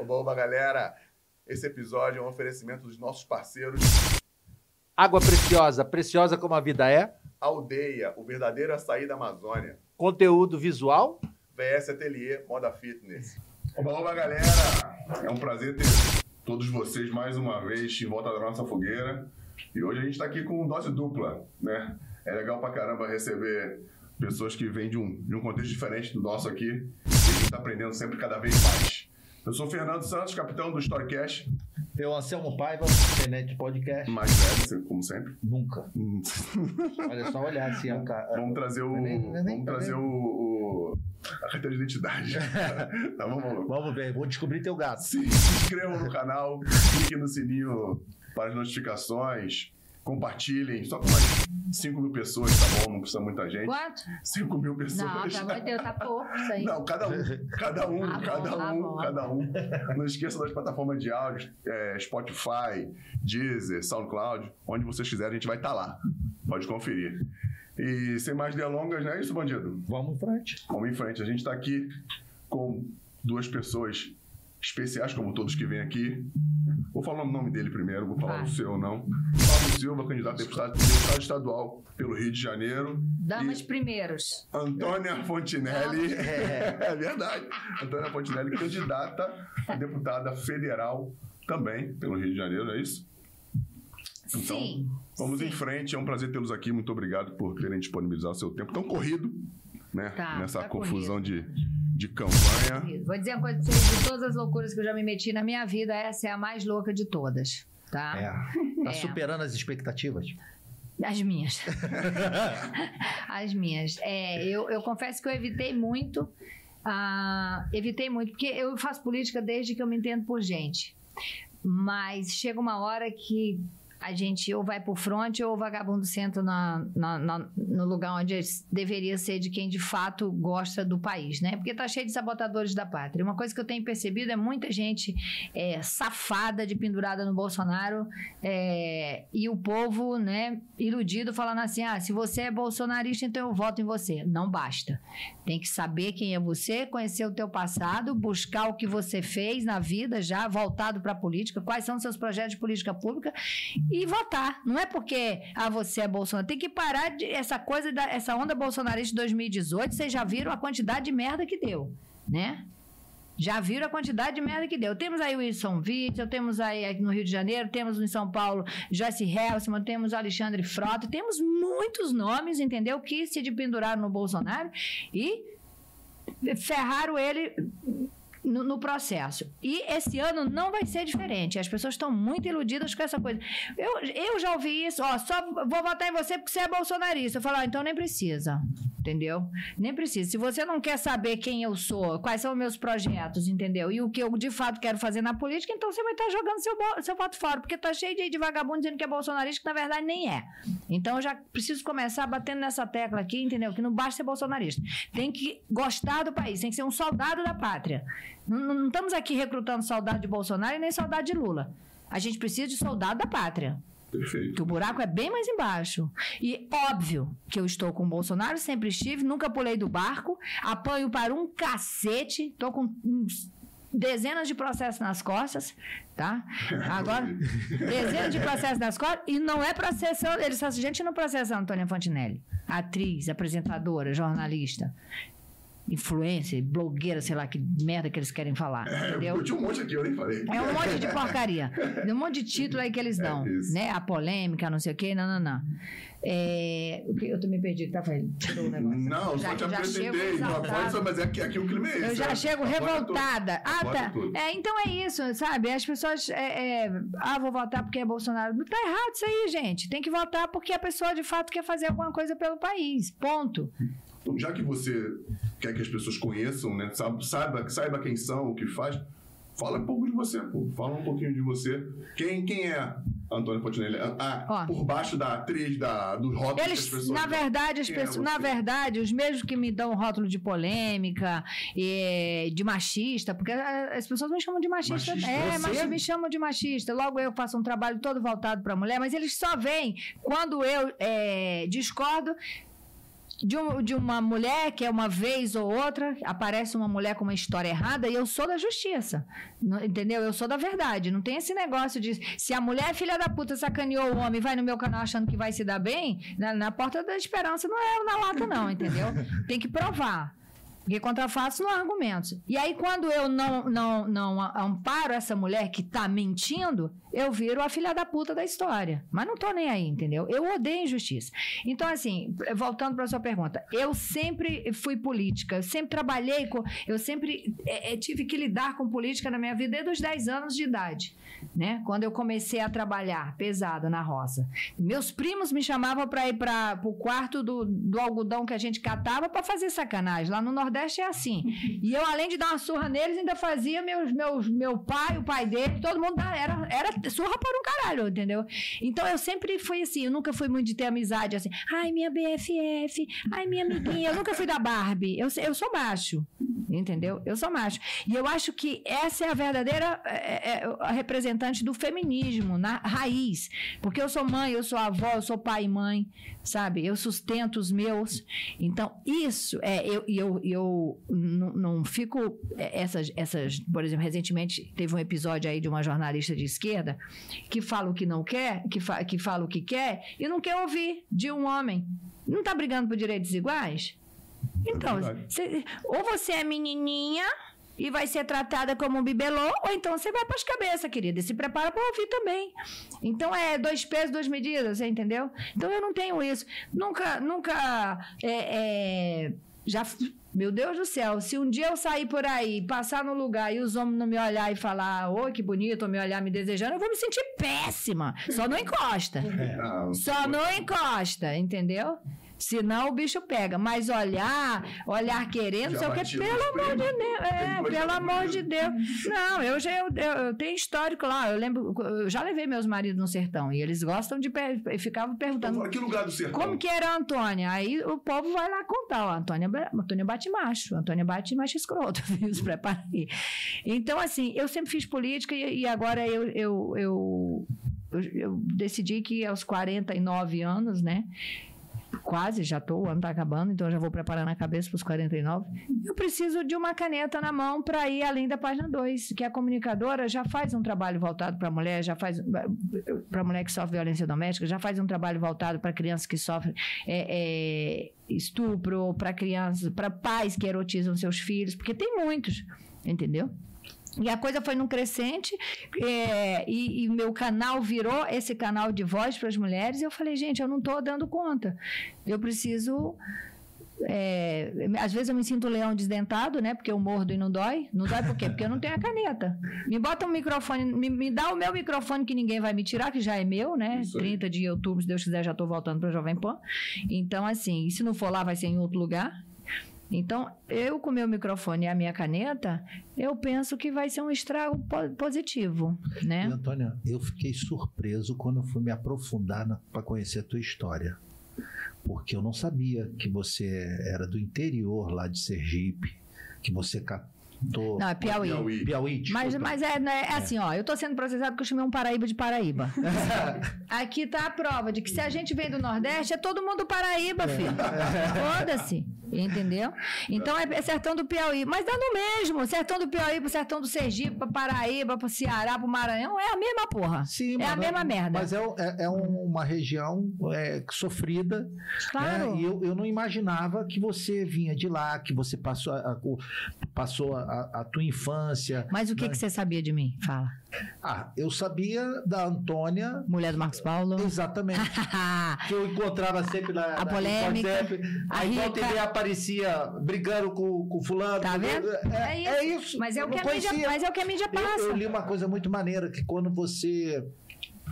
Oba, oba, galera. Esse episódio é um oferecimento dos nossos parceiros Água preciosa, preciosa como a vida é. Aldeia, o verdadeiro açaí da Amazônia. Conteúdo visual. VS Atelier, Moda Fitness. Oba, oba, galera. É um prazer ter todos vocês mais uma vez em volta da nossa fogueira. E hoje a gente está aqui com dose dupla, né? É legal pra caramba receber pessoas que vêm de um, de um contexto diferente do nosso aqui. E a gente está aprendendo sempre cada vez mais. Eu sou o Fernando Santos, capitão do Storycast, Eu, Anselmo Paiva, internet podcast. mais velho, como sempre. Nunca. Olha só olhar assim, ó, cara. Vamos trazer o. Nem- nem- nem- vamos trazer o, o- a carteira de identidade. tá bom, maluco? Vamos ver, vou descobrir teu gato. Se, se inscrevam no canal, cliquem no sininho para as notificações, compartilhem. Só com mais 5 mil pessoas, tá bom? Não precisa muita gente. Quanto? 5 mil pessoas. Não, pelo amor de Deus, tá pouco isso aí. Não, cada um, cada um, Tá bom, cada tá um, bom. cada um. Não esqueça das plataformas de áudio, é, Spotify, Deezer, SoundCloud, onde vocês quiserem, a gente vai estar lá. Pode conferir. E sem mais delongas, não é isso, bandido? Vamos em frente. Vamos em frente. A gente está aqui com duas pessoas especiais, como todos que vêm aqui. Vou falar o nome dele primeiro, vou falar Vai. o seu não. Fábio Silva, candidato a deputado, deputado estadual pelo Rio de Janeiro. Damas E- primeiros. Antônia Fontinelli. É verdade. Antônia Fontinelli, candidata a deputada federal também pelo Rio de Janeiro, não é isso? Então, Sim. Vamos sim. em frente. É um prazer tê-los aqui. Muito obrigado por terem disponibilizado o seu tempo tão corrido, né? Tá, Nessa tá confusão de, de campanha. Vou dizer uma coisa pra vocês: de todas as loucuras que eu já me meti na minha vida, essa é a mais louca de todas. Tá? É. Tá É. superando as expectativas. As minhas. As minhas. É, eu, eu confesso que eu evitei muito. ah, evitei muito, porque eu faço política desde que eu me entendo por gente. Mas chega uma hora que a gente ou vai pro front ou o vagabundo senta na, na- na- no lugar onde deveria ser de quem de fato gosta do país, né? Porque tá cheio de sabotadores da pátria. Uma coisa que eu tenho percebido é muita gente é, safada de pendurada no Bolsonaro é, e o povo, né, iludido, falando assim: ah, se você é bolsonarista, então eu voto em você. Não basta. Tem que saber quem é você, conhecer o teu passado, buscar o que você fez na vida já, voltado para a política, quais são os seus projetos de política pública e votar. Não é porque ah, você é Bolsonaro. Tem que parar de, essa coisa, da, essa onda bolsonarista de 2018. Vocês já viram a quantidade de merda que deu, né? Já viram a quantidade de merda que deu. Temos aí o Wilson Witzel, temos aí no Rio de Janeiro, temos em São Paulo Joyce Helsman, temos Alexandre Frota, temos muitos nomes, entendeu? Que se de penduraram no Bolsonaro e ferraram ele no, no processo. E esse ano não vai ser diferente. As pessoas estão muito iludidas com essa coisa. Eu, eu já ouvi isso, ó, só vou votar em você porque você é bolsonarista. Eu falo, ah, então nem precisa. Entendeu? Nem precisa. Se você não quer saber quem eu sou, quais são os meus projetos, entendeu? E o que eu de fato quero fazer na política, então você vai estar jogando seu, seu voto fora, porque tá cheio de, de vagabundo dizendo que é bolsonarista, que na verdade nem é. Então eu já preciso começar batendo nessa tecla aqui, entendeu? Que não basta ser bolsonarista. Tem que gostar do país, tem que ser um soldado da pátria. Não, estamos aqui recrutando soldado de Bolsonaro e nem soldado de Lula. A gente precisa de soldado da pátria. Perfeito. Que o buraco é bem mais embaixo. E óbvio que eu estou com o Bolsonaro, sempre estive, nunca pulei do barco, apanho para um cacete, tô com uns dezenas de processos nas costas, tá? Agora, dezenas de processos nas costas, e não é processo, eles a gente não processa a Antônia Fontinelli, atriz, apresentadora, jornalista, influencer, blogueira, sei lá que merda que eles querem falar, entendeu? Eu tinha um monte aqui, eu nem falei. É um monte de porcaria. Um monte de título aí que eles dão. É né? A polêmica, não sei o quê, não, não, não. É, que eu também perdi, tá, Fred? Tirou o negócio. Não, Já- só te apresentei. Não, pode mas é aqui, aqui o clima é esse. Eu já né? chego revoltada. Ah, tá. É, então é isso, sabe? As pessoas. é, é, ah, vou votar porque é Bolsonaro. Tá errado isso aí, gente. Tem que votar porque a pessoa de fato quer fazer alguma coisa pelo país. Ponto. Então, já que você quer que as pessoas conheçam, né? Saiba, saiba, quem são, o que faz, fala um pouco de você, pô. Fala um pouquinho de você. Quem, quem é a Antônia Fontinelli? Ah, por baixo da atriz, da, do rótulo Eles, pessoas na verdade, as é pessoas, na você? verdade, os mesmos que me dão rótulo de polêmica, e de machista, porque a- as pessoas me chamam de machista. Machista, é, mas me chamam de machista. Logo eu faço um trabalho todo voltado para mulher, mas eles só veem quando eu é, discordo de, um- de uma mulher que é uma vez ou outra, aparece uma mulher com uma história errada e eu sou da justiça. Não- entendeu? Eu sou da verdade. Não tem esse negócio de se a mulher filha da puta sacaneou o homem vai no meu canal achando que vai se dar bem, na, na porta da esperança não é na lata, não, entendeu? Tem que provar. Porque contra fatos não há argumentos. E aí, quando eu não, não, não amparo essa mulher que tá mentindo, eu viro a filha da puta da história. Mas não tô nem aí, entendeu? Eu odeio injustiça. Então, assim, voltando para sua pergunta, eu sempre fui política, eu sempre trabalhei com. Eu sempre eh, eh, tive que lidar com política na minha vida desde os 10 anos de idade. Né? Quando eu comecei a trabalhar pesado na roça. Meus primos me chamavam para ir para o quarto do, do algodão que a gente catava para fazer sacanagem. Lá no Nordeste é assim. E eu, além de dar uma surra neles, ainda fazia meus, meus, meu pai, o pai dele, todo mundo era, era surra para um caralho, entendeu? Então eu sempre fui assim, eu nunca fui muito de ter amizade assim. Ai, minha BFF, ai, minha amiguinha. Eu nunca fui da Barbie. Eu, eu sou macho, entendeu? Eu sou macho. E eu acho que essa é a verdadeira é, é, a representante do feminismo, na raiz. Porque eu sou mãe, eu sou avó, eu sou pai e mãe, sabe? Eu sustento os meus. Então, isso é. Eu, eu, eu não, não fico. é, Essas, essas, por exemplo, recentemente teve um episódio aí de uma jornalista de esquerda que fala o que não quer, que, fa, que fala o que quer e não quer ouvir de um homem. Não está brigando por direitos iguais? Então, É cê- ou você é menininha e vai ser tratada como um bibelô, ou então você vai para as cabeças, querida, e se prepara para ouvir também. Então é dois pesos, duas medidas, você entendeu? Então eu não tenho isso. Nunca, nunca. é, é, já. Meu Deus do céu, se um dia eu sair por aí, passar no lugar e os homens não me olhar e falar, oi, que bonito, ou me olhar me desejando, eu vou me sentir péssima. Só não encosta. Não, Só não encosta, entendeu? Senão o bicho pega. Mas olhar, olhar querendo, sei o que, pelo amor de. Deus. É, pelo amor de Deus. Não, eu já eu, eu- eu tenho histórico lá. Eu lembro, eu já levei meus maridos no sertão e eles gostam de e ficavam Então, perguntando. fala, que lugar do sertão? Como que era a Antônia? Aí o povo vai lá contar. Ó, Antônia, Antônia bate macho, Antônia bate macho escroto. viu? Se prepara aí. Então, assim, eu sempre fiz política e, e agora eu, eu, eu, eu, eu decidi que aos 49 anos, né? Quase, já tô, o ano tá acabando, então já vou preparando a cabeça para os 49. Eu preciso de uma caneta na mão para ir além da página 2, que a comunicadora já faz um trabalho voltado para a mulher, já faz para a mulher que sofre violência doméstica, já faz um trabalho voltado para crianças que sofrem é, é, estupro, para crianças, para pais que erotizam seus filhos, porque tem muitos, entendeu? E a coisa foi num crescente, é, e, e meu canal virou esse canal de voz para as mulheres, e eu falei, gente, eu não estou dando conta. Eu preciso. é, às vezes eu me sinto leão desdentado, né? Porque eu mordo e não dói. Não dói por quê? Porque eu não tenho a caneta. Me bota um microfone, me, me dá o meu microfone que ninguém vai me tirar, que já é meu, né? Isso aí. 30 de outubro, se Deus quiser, já estou voltando para Jovem Pan. Então, assim, se não for lá, vai ser em outro lugar. Então, eu com meu microfone e a minha caneta, eu penso que vai ser um estrago po- positivo, E, né? Antônia, eu fiquei surpreso quando fui me aprofundar para conhecer a tua história. Porque eu não sabia que você era do interior lá de Sergipe, que você catou. Não, é Piauí. Piauí. Piauí, Mas, mas é, né, é assim, ó, eu tô sendo processado porque eu chamei um Paraíba de Paraíba. Aqui tá a prova de que se a gente vem do Nordeste, é todo mundo Paraíba, filho. Foda-se. Entendeu? Então é, é sertão do Piauí. Mas dá no mesmo. Sertão do Piauí pro sertão do Sergipe, pra Paraíba, pro Ceará, pro Maranhão. É a mesma porra. Sim, é a mas- mesma merda. Mas é, é- é um- uma região é, sofrida. Claro. né? E eu, eu não imaginava que você vinha de lá, que você passou a, passou a, a tua infância. Mas o que, né? que você sabia de mim? Fala. Ah, eu sabia da Antônia. Mulher do Marcos Paulo. Exatamente. que eu encontrava sempre na, A na polêmica, Aí volta e aparecia brigando com, com fulano. Tá vendo? É, é isso. Mas é, Eu o que não a mídia, conhecia. mas é o que a mídia Eu, passa. eu li uma coisa muito maneira, que quando você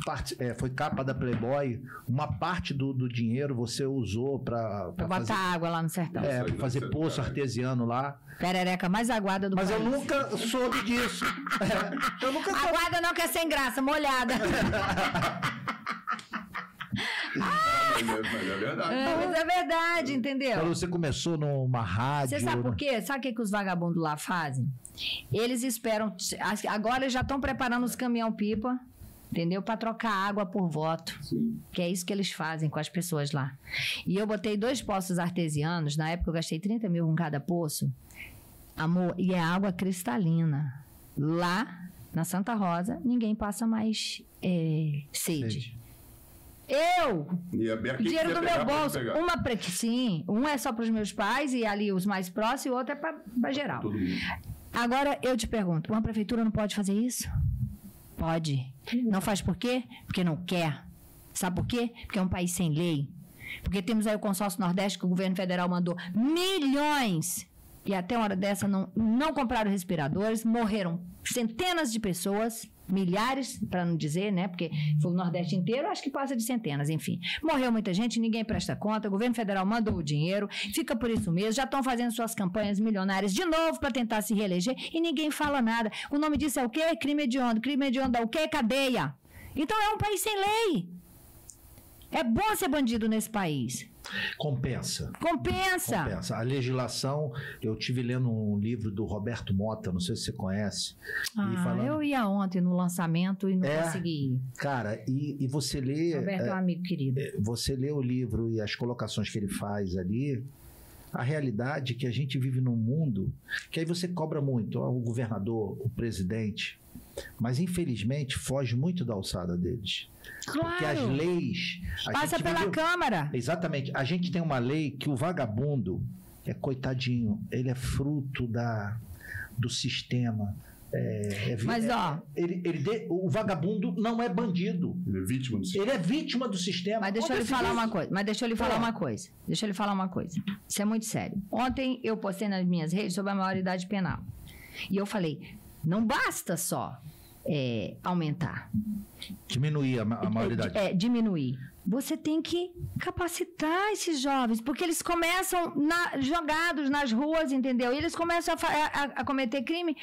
parte- é, foi capa da Playboy, uma parte do, do dinheiro você usou para Pra botar fazer, água lá no sertão. é, pra fazer poço artesiano lá. Perereca mais aguada do Mas eu país. nunca soube disso. É, eu nunca soube. Aguada não quer sem graça, molhada. Mas é, é verdade. É, mas é verdade, entendeu? Quando você começou numa rádio. Você sabe por né? quê? Sabe o que, que os vagabundos lá fazem? Eles esperam. Agora eles já estão preparando os caminhão-pipa. Entendeu? Para trocar água por voto. Sim. Que é isso que eles fazem com as pessoas lá. E eu botei dois poços artesianos, na época eu gastei 30 mil com cada poço. Amor, e é água cristalina. Lá, na Santa Rosa, ninguém passa mais é, sede. Sede. Eu, o quem dinheiro do meu bolso, uma para sim, um é só para os meus pais e ali os mais próximos e o outro é para geral. Agora eu te pergunto, uma prefeitura não pode fazer isso? Pode. Não faz por quê? Porque não quer. Sabe por quê? Porque é um país sem lei. Porque temos aí o consórcio Nordeste que o governo federal mandou milhões e até uma hora dessa não, não compraram respiradores, morreram centenas de pessoas, milhares, para não dizer, né? Porque foi o Nordeste inteiro, acho que passa de centenas, enfim. Morreu muita gente, ninguém presta conta, o governo federal mandou o dinheiro, fica por isso mesmo, já estão fazendo suas campanhas milionárias de novo para tentar se reeleger e ninguém fala nada. O nome disso é o quê? Crime hediondo. Crime hediondo é o quê? Cadeia. Então é um país sem lei. É bom ser bandido nesse país. Compensa. Compensa. Compensa. A legislação, eu tive lendo um livro do Roberto Mota, não sei se você conhece. Ah, falando, eu ia ontem no lançamento e não É. consegui ir. Cara, e, e você lê. Roberto é um amigo querido. você lê o livro e as colocações que ele faz ali, a realidade é que a gente vive num mundo que aí você cobra muito, ó, o governador, o presidente, mas infelizmente foge muito da alçada deles. Porque as Claro. leis. a Passa gente pela viveu- Câmara. Exatamente. A gente tem uma lei que o vagabundo é coitadinho, ele é fruto da, do sistema. É, é Mas, é- ó. ele, ele de- o vagabundo não é bandido. Ele é vítima do sistema. Ele é vítima do sistema. Mas deixa eu lhe falar isso. uma coisa. Mas deixa eu lhe falar Pô. uma coisa. Deixa eu lhe falar uma coisa. Isso é muito sério. Ontem eu postei nas minhas redes sobre a maioridade penal. E eu falei, não basta só é, aumentar. Diminuir a, a maioridade. É, diminuir. Você tem que capacitar esses jovens, porque eles começam na- jogados nas ruas, entendeu? E eles começam a, a- a cometer crime.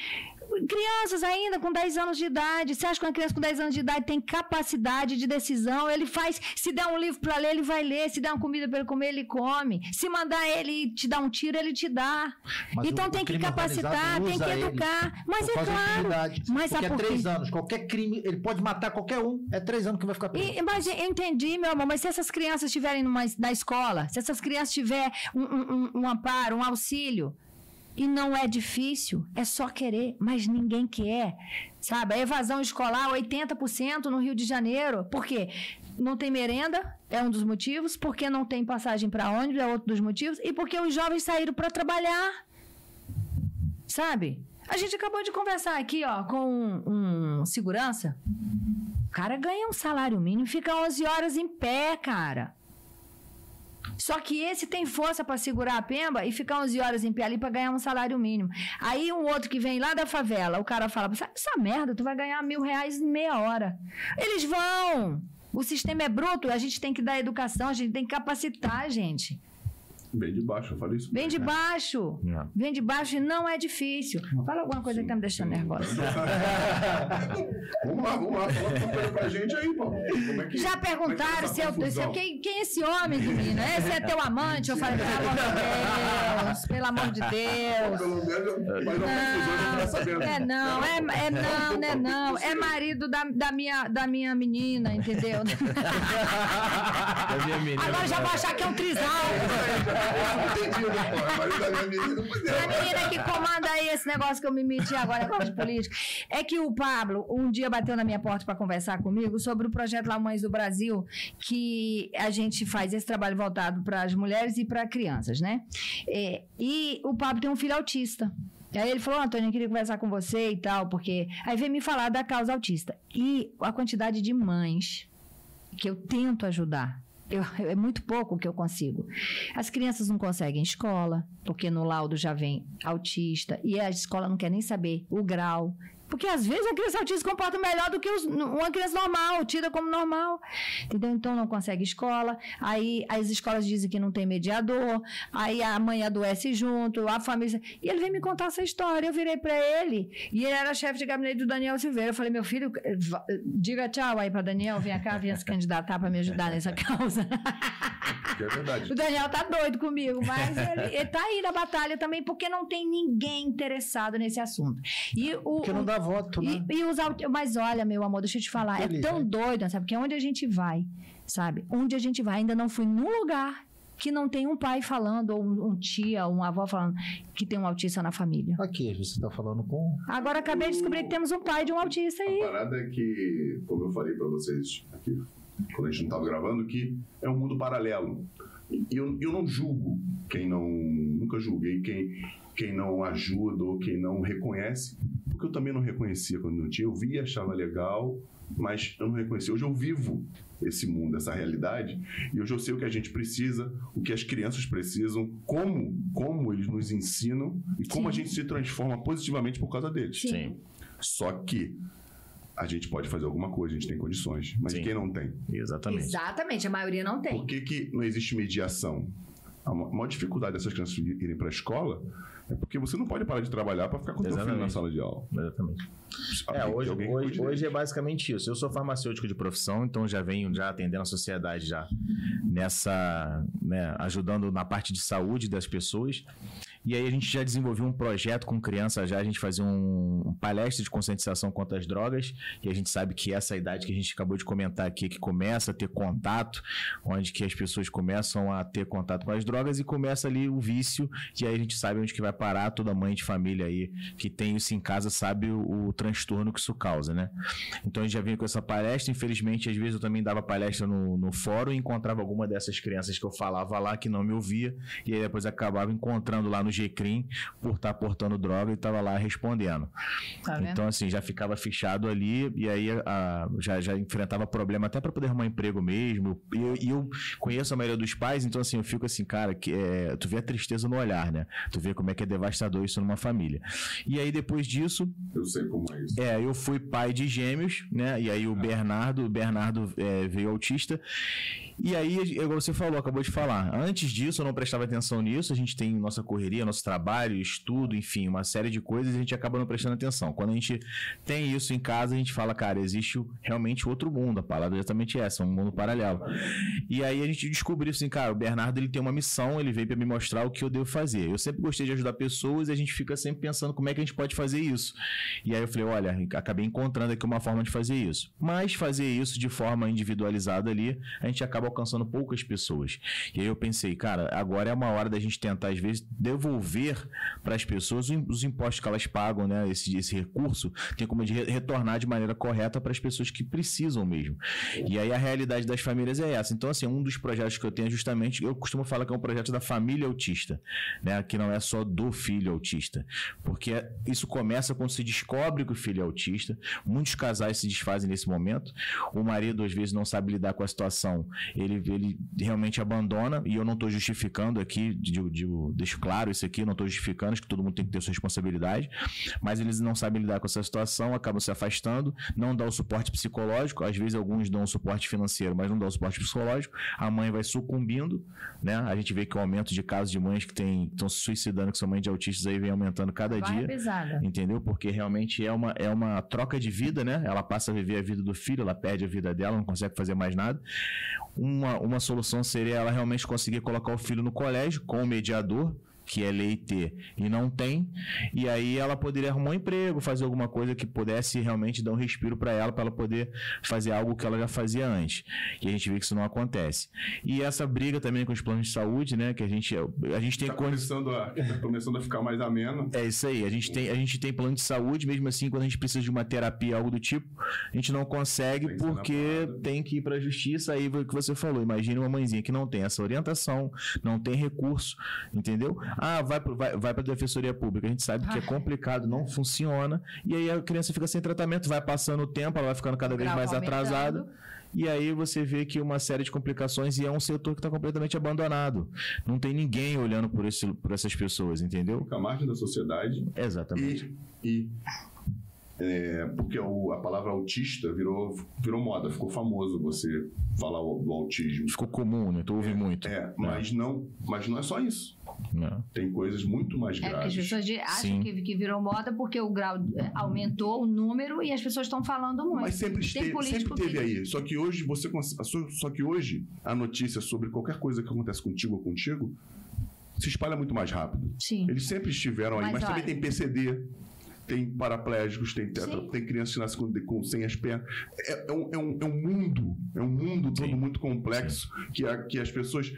Crianças ainda com 10 anos de idade. Você acha que uma criança com 10 anos de idade tem capacidade de decisão? Ele faz. Se der um livro para ler, ele vai ler. Se der uma comida para ele comer, ele come. Se mandar ele te dar um tiro, ele te dá. Mas então o- tem o que capacitar, tem que educar. Mas é claro. Mas Porque é por quê? três anos. Qualquer crime, ele pode matar qualquer um. É três anos que vai ficar preso. E- mas eu entendi, meu amor, mas se essas crianças estiverem na escola, se essas crianças tiverem um, um- um- um amparo, um auxílio, e não é difícil, é só querer, mas ninguém quer. Sabe? A evasão escolar, 80% no Rio de Janeiro. Por quê? Não tem merenda, é um dos motivos. Porque não tem passagem para ônibus, é outro dos motivos. E porque os jovens saíram para trabalhar. Sabe? A gente acabou de conversar aqui, ó, com um, um segurança. O cara ganha um salário mínimo fica 11 horas em pé, cara. Só que esse tem força para segurar a pemba e ficar 11 horas em pé ali para ganhar um salário mínimo. Aí um outro que vem lá da favela, o cara fala: "Essa- merda, tu vai ganhar mil reais em meia hora. Eles vão. O sistema é bruto, a gente tem que dar educação, a gente tem que capacitar, gente. Bem de baixo, eu falei isso. Vem de né? baixo. É. Vem de baixo e não é difícil. Fala alguma coisa que tá me deixando nervosa. Vamos lá, vamos lá. Fala uma coisa pra gente aí, pô. Como é que, Já como é que perguntaram essa se eu, se eu- quem, quem é esse homem, menina? Esse é teu amante? Eu falei, pelo amor de Deus, pelo amor de Deus. Pelo menos, mas não sabendo. É não, é, é não, né não. É marido da, da, minha, da minha menina, entendeu? Da minha menina. Agora já vou achar que é um trisal. Né? É. A menina que comanda aí esse negócio que eu me meti agora, negócio de política. É que o Pablo um dia bateu na minha porta para conversar comigo sobre o projeto lá Mães do Brasil, que a gente faz esse trabalho voltado para as mulheres e para crianças, né? É, e o Pablo tem um filho autista. E aí ele falou, Antônio, eu queria conversar com você e tal, porque. Aí veio me falar da causa autista. E a quantidade de mães que eu tento ajudar. Eu- é muito pouco que eu consigo. As crianças não conseguem escola, porque no laudo já vem autista, e a escola não quer nem saber o grau. Porque às vezes a criança autista se comporta melhor do que os- uma criança normal, tida como normal. Entendeu? Então não consegue escola. Aí as escolas dizem que não tem mediador. Aí a mãe adoece junto, a família. E ele veio me contar essa história. Eu virei pra ele. E ele era chefe de gabinete do Daniel Silveira. Eu falei, meu filho, eh, va- diga tchau aí pra Daniel, vem cá, venha se candidatar pra me ajudar nessa causa. é verdade. O Daniel tá doido comigo, mas ele, ele tá aí na batalha também porque não tem ninguém interessado nesse assunto. E o, Porque não o- voto, né? e, e os aut- Mas olha, meu amor, deixa eu te falar. É tão doido, sabe? Porque onde a gente vai, sabe? Onde a gente vai, ainda não fui num lugar que não tem um pai falando, ou um, um tia, ou uma avó falando que tem um autista na família. Aqui, você tá falando com. Agora acabei de descobrir que temos um pai de um autista A aí. parada é que, como eu falei pra vocês aqui, quando a gente não tava gravando, que é um mundo paralelo. E eu, eu não julgo quem não. Nunca julguei quem, quem não ajuda ou quem não reconhece, porque eu também não reconhecia quando não tinha. Eu via, achava legal, mas eu não reconhecia. Hoje eu vivo esse mundo, essa realidade, e hoje eu sei o que a gente precisa, o que as crianças precisam, como, como eles nos ensinam e como Sim. a gente se transforma positivamente por causa deles. Sim. Só que a gente pode fazer alguma coisa, a gente tem condições. Mas Sim. quem não tem? exatamente. Exatamente, a maioria não tem. Por que, que não existe mediação? A ma- maior dificuldade dessas crianças irem para a escola é porque você não pode parar de trabalhar para ficar com o seu filho na sala de aula. Exatamente. É, hoje, hoje, hoje é basicamente isso. Eu sou farmacêutico de profissão, então já venho já atendendo a sociedade já nessa, né, ajudando na parte de saúde das pessoas. E aí a gente já desenvolveu um projeto com criança já, a gente fazia um, um palestra de conscientização contra as drogas, e a gente sabe que essa idade que a gente acabou de comentar aqui, que começa a ter contato, onde que as pessoas começam a ter contato com as drogas e começa ali o vício, e aí a gente sabe onde que vai parar, toda mãe de família aí que tem isso em casa sabe o, o transtorno que isso causa, né? Então a gente já vinha com essa palestra, infelizmente às vezes eu também dava palestra no, no fórum e encontrava alguma dessas crianças que eu falava lá que não me ouvia, e aí depois acabava encontrando lá no GCRIM por estar portando droga e tava lá respondendo. Tá? Então, assim, já ficava fichado ali e aí a- já, já enfrentava problema até para poder arrumar emprego mesmo. E eu, e eu conheço a maioria dos pais, então, assim, eu fico assim, cara, que é, tu vê a tristeza no olhar, né? Tu vê como é que é devastador isso numa família. E aí, depois disso, Eu sei como é isso. é, eu fui pai de gêmeos, né? E aí o Bernardo, o Bernardo é, veio autista. E aí, igual você falou, acabou de falar. Antes disso, eu não prestava atenção nisso. A gente tem nossa correria, nosso trabalho, estudo, enfim, uma série de coisas e a gente acaba não prestando atenção. Quando a gente tem isso em casa, a gente fala, cara, existe realmente outro mundo. A palavra é exatamente essa, um mundo paralelo. E aí a gente descobriu assim, cara, o Bernardo ele tem uma missão, ele veio para me mostrar o que eu devo fazer. Eu sempre gostei de ajudar pessoas e a gente fica sempre pensando como é que a gente pode fazer isso. E aí eu falei, olha, acabei encontrando aqui uma forma de fazer isso. Mas fazer isso de forma individualizada ali, a gente acaba alcançando poucas pessoas. E aí eu pensei, cara, agora é uma hora da gente tentar, às vezes, devolver para as pessoas os os impostos que elas pagam, né? Esse, esse recurso tem como de re- retornar de maneira correta para as pessoas que precisam mesmo. E aí a realidade das famílias é essa. Então, assim, um dos projetos que eu tenho é justamente, eu costumo falar que é um projeto da família autista, né? Que não é só do filho autista. Porque isso começa quando se descobre que o filho é autista. Muitos casais se desfazem nesse momento. O marido, às vezes, não sabe lidar com a situação. Ele, ele realmente abandona, e eu não estou justificando aqui, deixo claro isso aqui, não estou justificando, acho que todo mundo tem que ter sua responsabilidade, mas eles não sabem lidar com essa situação, acabam se afastando, não dá o suporte psicológico, às vezes alguns dão o suporte financeiro, mas não dão o suporte psicológico, a mãe vai sucumbindo, né? A gente vê que o aumento de casos de mães que estão se suicidando, que são mães de autistas aí, vem aumentando cada dia pesada. entendeu? Porque realmente é uma, é uma troca de vida, né? Ela passa a viver a vida do filho, ela perde a vida dela, não consegue fazer mais nada. Uma, uma solução seria ela realmente conseguir colocar o filho no colégio com o mediador, que é lei ter e não tem, e aí ela poderia arrumar um emprego, fazer alguma coisa que pudesse realmente dar um respiro para ela, para ela poder fazer algo que ela já fazia antes. E a gente vê que isso não acontece. E essa briga também com os planos de saúde, né? Que a gente, a gente tem Tá começando, a, tá começando a ficar mais ameno. É isso aí, a gente, tem, a gente tem plano de saúde, mesmo assim, quando a gente precisa de uma terapia, algo do tipo, a gente não consegue Tem na porque tem que ir pra justiça, aí o que você falou. Imagine uma mãezinha que não tem essa orientação, não tem recurso, entendeu? Ah, vai, pro- vai, vai pra defensoria pública, a gente sabe que é Ai. complicado, não funciona, e aí a criança fica sem tratamento, vai passando o tempo, ela vai ficando cada vez mais aumentando. atrasada. E aí você vê que uma série de complicações e é um setor que está completamente abandonado. Não tem ninguém olhando por, esse, por essas pessoas, entendeu? Fica à margem da sociedade. Exatamente. E, e é, porque o- a palavra autista virou, virou moda, ficou famoso você falar o- do autismo. Ficou comum, né? Tu ouve muito. É, mas não, mas não é só isso. Não. Tem coisas muito mais É porque as graves. pessoas acham que, que virou moda porque o grau eh, aumentou o número e as pessoas estão falando muito. Mas sempre, esteve, sempre teve que- aí. Só que hoje você só- que hoje a notícia sobre qualquer coisa que acontece contigo ou contigo se espalha muito mais rápido. Sim. Eles sempre estiveram aí, Mas mas, também olha- tem PCD, tem paraplégicos, tem tetra, Sim. tem crianças que nascem com, com- sem as pernas. É, é um, é um- é um mundo, é um mundo todo Sim. muito complexo que, a- que as pessoas.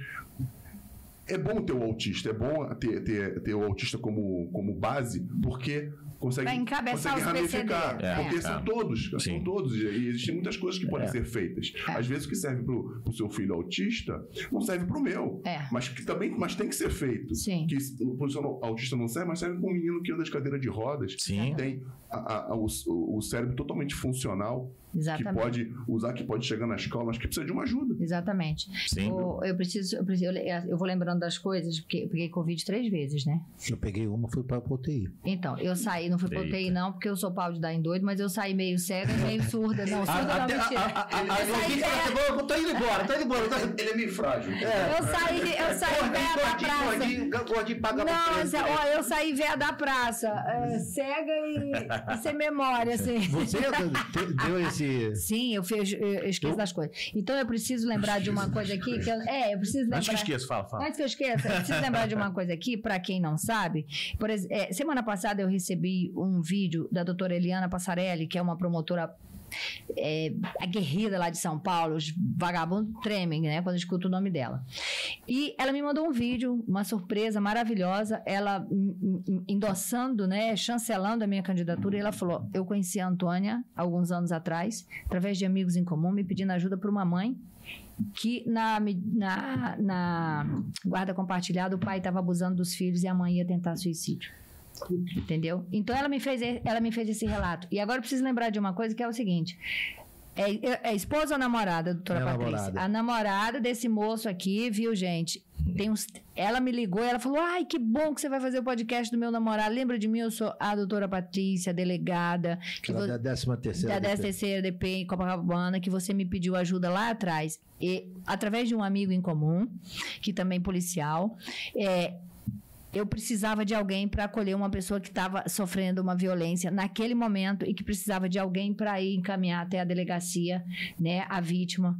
É bom ter o autista, é bom ter, ter, ter o autista como, como base, porque consegue, encabeçar consegue ramificar. É, porque é. são todos, Sim. são todos. E existem muitas coisas que podem É. ser feitas. É. Às vezes o que serve pro, pro seu filho autista não serve pro meu. É. Mas que também mas tem que ser feito. Sim. Que pro seu autista não serve, mas serve para um menino que anda de cadeira de rodas. Sim. Que tem a- a- a- o, o cérebro totalmente funcional. Exatamente. Que pode usar, que pode chegar na escola, mas que precisa de uma ajuda. Exatamente. Sim. O- eu preciso, eu preciso, eu vou lembrando das coisas, porque eu peguei Covid três vezes, né? Eu peguei uma, fui pra UTI. Então, eu saí, não fui pra Eita. UTI não, porque eu sou pau de dar em doido, mas eu saí meio cega e meio surda. Não, surda não, mentira. Eu saí velha, eu tô indo embora, tô indo embora. Ele é meio frágil. eu saí, eu saí velha da praça. Gordinho, gordinho Nossa, ó, eu saí velha da praça, é, cega e, e sem memória, assim. Você te- deu esse... Sim, eu, fiz, eu, eu esqueço das coisas. Então eu preciso lembrar de uma coisa aqui que eu, é, eu preciso lembrar. Antes que eu esqueça, fala, fala. Antes que eu esqueça, eu preciso lembrar de uma coisa aqui, para quem não sabe. Por é, semana passada eu recebi um vídeo da doutora Eliana Passarelli, que é uma promotora é, aguerrida lá de São Paulo. Os vagabundos tremem, né, quando escutam o nome dela. E ela me mandou um vídeo, uma surpresa maravilhosa, ela endossando, né, chancelando a minha candidatura, e ela falou: Eu conheci a Antônia alguns anos atrás, através de amigos em comum, me pedindo ajuda para uma mãe que na, na, na guarda compartilhada o pai estava abusando dos filhos e a mãe ia tentar suicídio. Entendeu? Então ela me fez, ela me fez esse relato. E agora eu preciso lembrar de uma coisa que é o seguinte. É, é- é esposa ou namorada, doutora É Patrícia? namorada. A namorada desse moço aqui, viu, gente? Tem uns, ela me ligou e ela falou: Ai, que bom que você vai fazer o podcast do meu namorado. Lembra de mim? Eu sou a doutora Patrícia, delegada. Que vo- da décima terceira. da DP. 13 DP em Copacabana, que você me pediu ajuda lá atrás, e através de um amigo em comum, que também é policial, é, eu precisava de alguém para acolher uma pessoa que estava sofrendo uma violência naquele momento e que precisava de alguém para ir encaminhar até a delegacia, né, a vítima.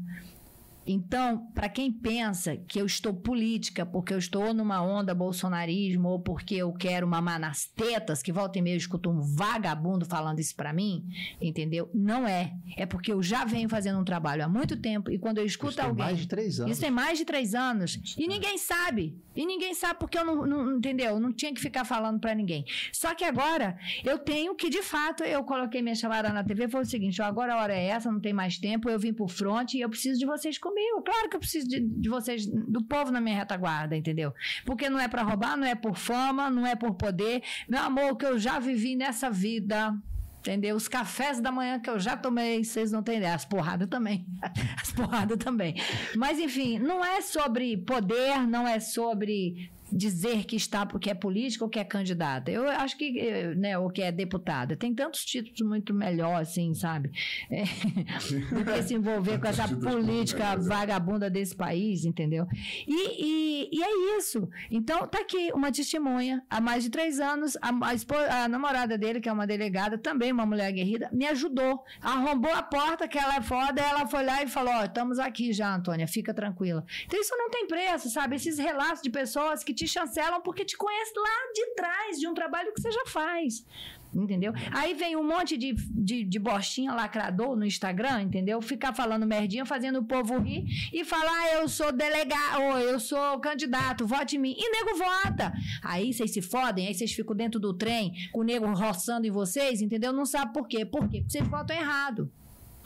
Então, para quem pensa que eu estou política porque eu estou numa onda bolsonarismo ou porque eu quero mamar nas tetas, que volta e meia eu escuto um vagabundo falando isso para mim, entendeu? Não é. É porque eu já venho fazendo um trabalho há muito tempo e quando eu escuto Isso tem alguém. mais de três anos. Isso tem mais de três anos. E ninguém sabe. E ninguém sabe porque eu não, não- entendeu? Eu não tinha que ficar falando pra ninguém. Só que agora eu tenho que, de fato, eu coloquei minha chamada na TV foi o seguinte: ó, agora a hora é essa, não tem mais tempo, eu vim pro front e eu preciso de vocês comigo. Claro que eu preciso de, de vocês, do povo na minha retaguarda, entendeu? Porque não é pra roubar, não é por fama, não é por poder. Meu amor, o que eu já vivi nessa vida. Entendeu? Os cafés da manhã que eu já tomei, vocês não têm ideia. As porradas também. As porradas também. Mas, enfim, não é sobre poder, não é sobre dizer que está porque é político ou que é candidata. Eu acho que, eh, né, ou que é deputada. Tem tantos títulos muito melhor, assim, sabe? É, do que se envolver com essa política é. vagabunda desse país, entendeu? E, e, e é isso. Então, tá aqui uma testemunha, há mais de três anos, a, a, espo- a namorada dele, que é uma delegada, também uma mulher aguerrida, me ajudou. Arrombou a porta, que ela é foda, ela foi lá e falou: Ó, estamos aqui já, Antônia, fica tranquila. Então, isso não tem preço, sabe? Esses relatos de pessoas que te chancelam porque te conhecem lá de trás, de um trabalho que você já faz. Entendeu? Aí vem um monte de, de, de bostinha lacrador no Instagram, entendeu? Ficar falando merdinha, fazendo o povo rir e falar, ah, eu sou delegado, ou eu sou candidato, vote em mim. E nego vota. Aí vocês se fodem, aí vocês ficam dentro do trem, com o nego roçando em vocês, entendeu? Não sabe por quê. Por quê? Porque vocês votam errado.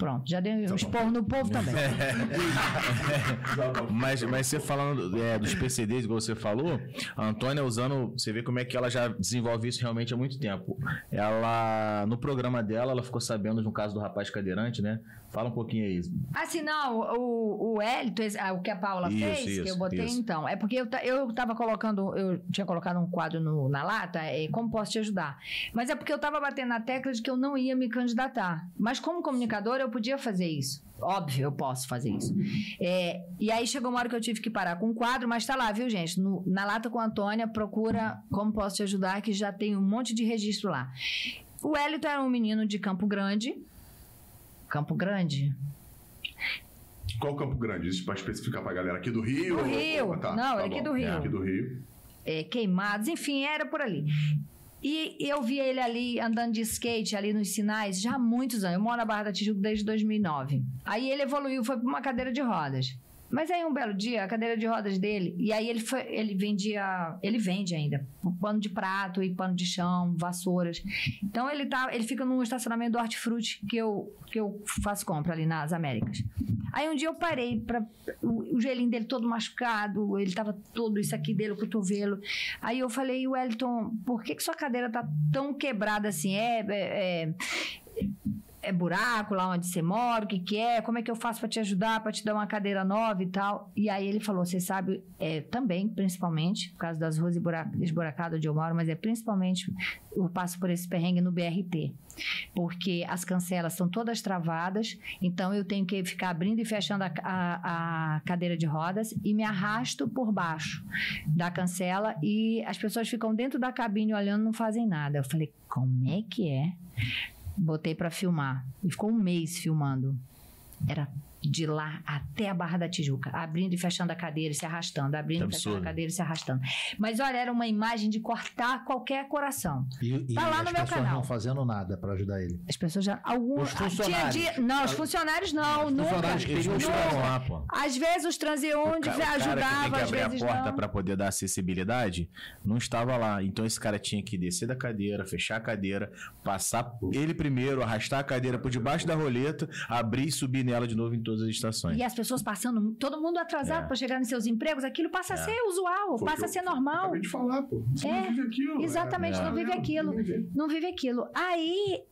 Pronto, já deu um esporro no povo também. Mas, mas você falando é, dos PCDs, igual você falou, a Antônia usando, você vê como é que ela já desenvolve isso realmente há muito tempo. Ela, no programa dela, ela ficou sabendo de um caso do rapaz cadeirante, né? Fala um pouquinho aí. Assim, não, o, o Hélito, ah, o que a Paula Isso, fez, que isso, eu botei isso. então, é porque eu, eu tava colocando, eu tinha colocado um quadro no- na lata, é, como posso te ajudar? Mas é porque eu tava batendo na tecla de que eu não ia me candidatar. Mas como comunicador, eu podia fazer isso. Óbvio, eu posso fazer isso. É, e aí chegou uma hora que eu tive que parar com o quadro, mas tá lá, viu, gente? No- na Lata com a Antônia, procura como posso te ajudar, que já tem um monte de registro lá. O Hélito era um menino de Campo Grande. Campo Grande? Qual Campo Grande? Isso pra especificar pra galera aqui do Rio? Do Rio. Ah, tá, Não, tá é aqui bom. do Rio. É aqui do Rio. é, queimados, enfim, era por ali. E eu via ele ali andando de skate ali nos sinais já há muitos anos. Eu moro na Barra da Tijuca desde 2009. Aí ele evoluiu, foi para uma cadeira de rodas. Mas aí um belo dia, a cadeira de rodas dele, e aí ele foi, ele vendia, ele vende ainda, pano de prato e pano de chão, vassouras. Então ele tá, ele fica num estacionamento do Hortifruti que eu que eu faço compra ali nas Américas. Aí um dia eu parei para o, joelhinho dele todo machucado, ele tava todo isso aqui dele, o cotovelo. Aí eu falei, Wellington, por que, que sua cadeira tá tão quebrada assim? É, é, é, é buraco lá onde você mora, o que, que é? Como é que eu faço para te ajudar, para te dar uma cadeira nova e tal? E aí ele falou: você sabe, é, também, principalmente, por causa das ruas esbura- esburacadas onde eu moro, mas é principalmente eu passo por esse perrengue no BRT. Porque as cancelas estão todas travadas, então eu tenho que ficar abrindo e fechando a, a- a cadeira de rodas e me arrasto por baixo da cancela e as pessoas ficam dentro da cabine olhando não fazem nada. Eu falei, como é que é? Botei pra filmar. E ficou um mês filmando. Era de lá até a Barra da Tijuca, abrindo e fechando a cadeira e se arrastando, abrindo Que e fechando a cadeira e se arrastando. Mas olha, era uma imagem de cortar qualquer coração. E, e Tá lá as no meu pessoas canal. não fazendo nada para ajudar ele. As pessoas já. Alguns, Os funcionários. Tinha dia- não, os funcionários não, Os nunca. funcionários não Nunca. estavam lá, pô. Às vezes os transeuntes o cara que tem ajudavam, que abrir a porta pra poder dar acessibilidade, não estava lá. Então esse cara tinha que descer da cadeira, fechar a cadeira, passar ele primeiro, arrastar a cadeira por debaixo da roleta, abrir e subir nela de novo em todas as estações. E as pessoas passando, todo mundo atrasado É. para chegar nos seus empregos, aquilo passa a ser usual, Foi passa a ser normal. Acabei de falar, pô. Você É, não vive aquilo. Exatamente, É. não vive aquilo. Não vive aquilo. Aí,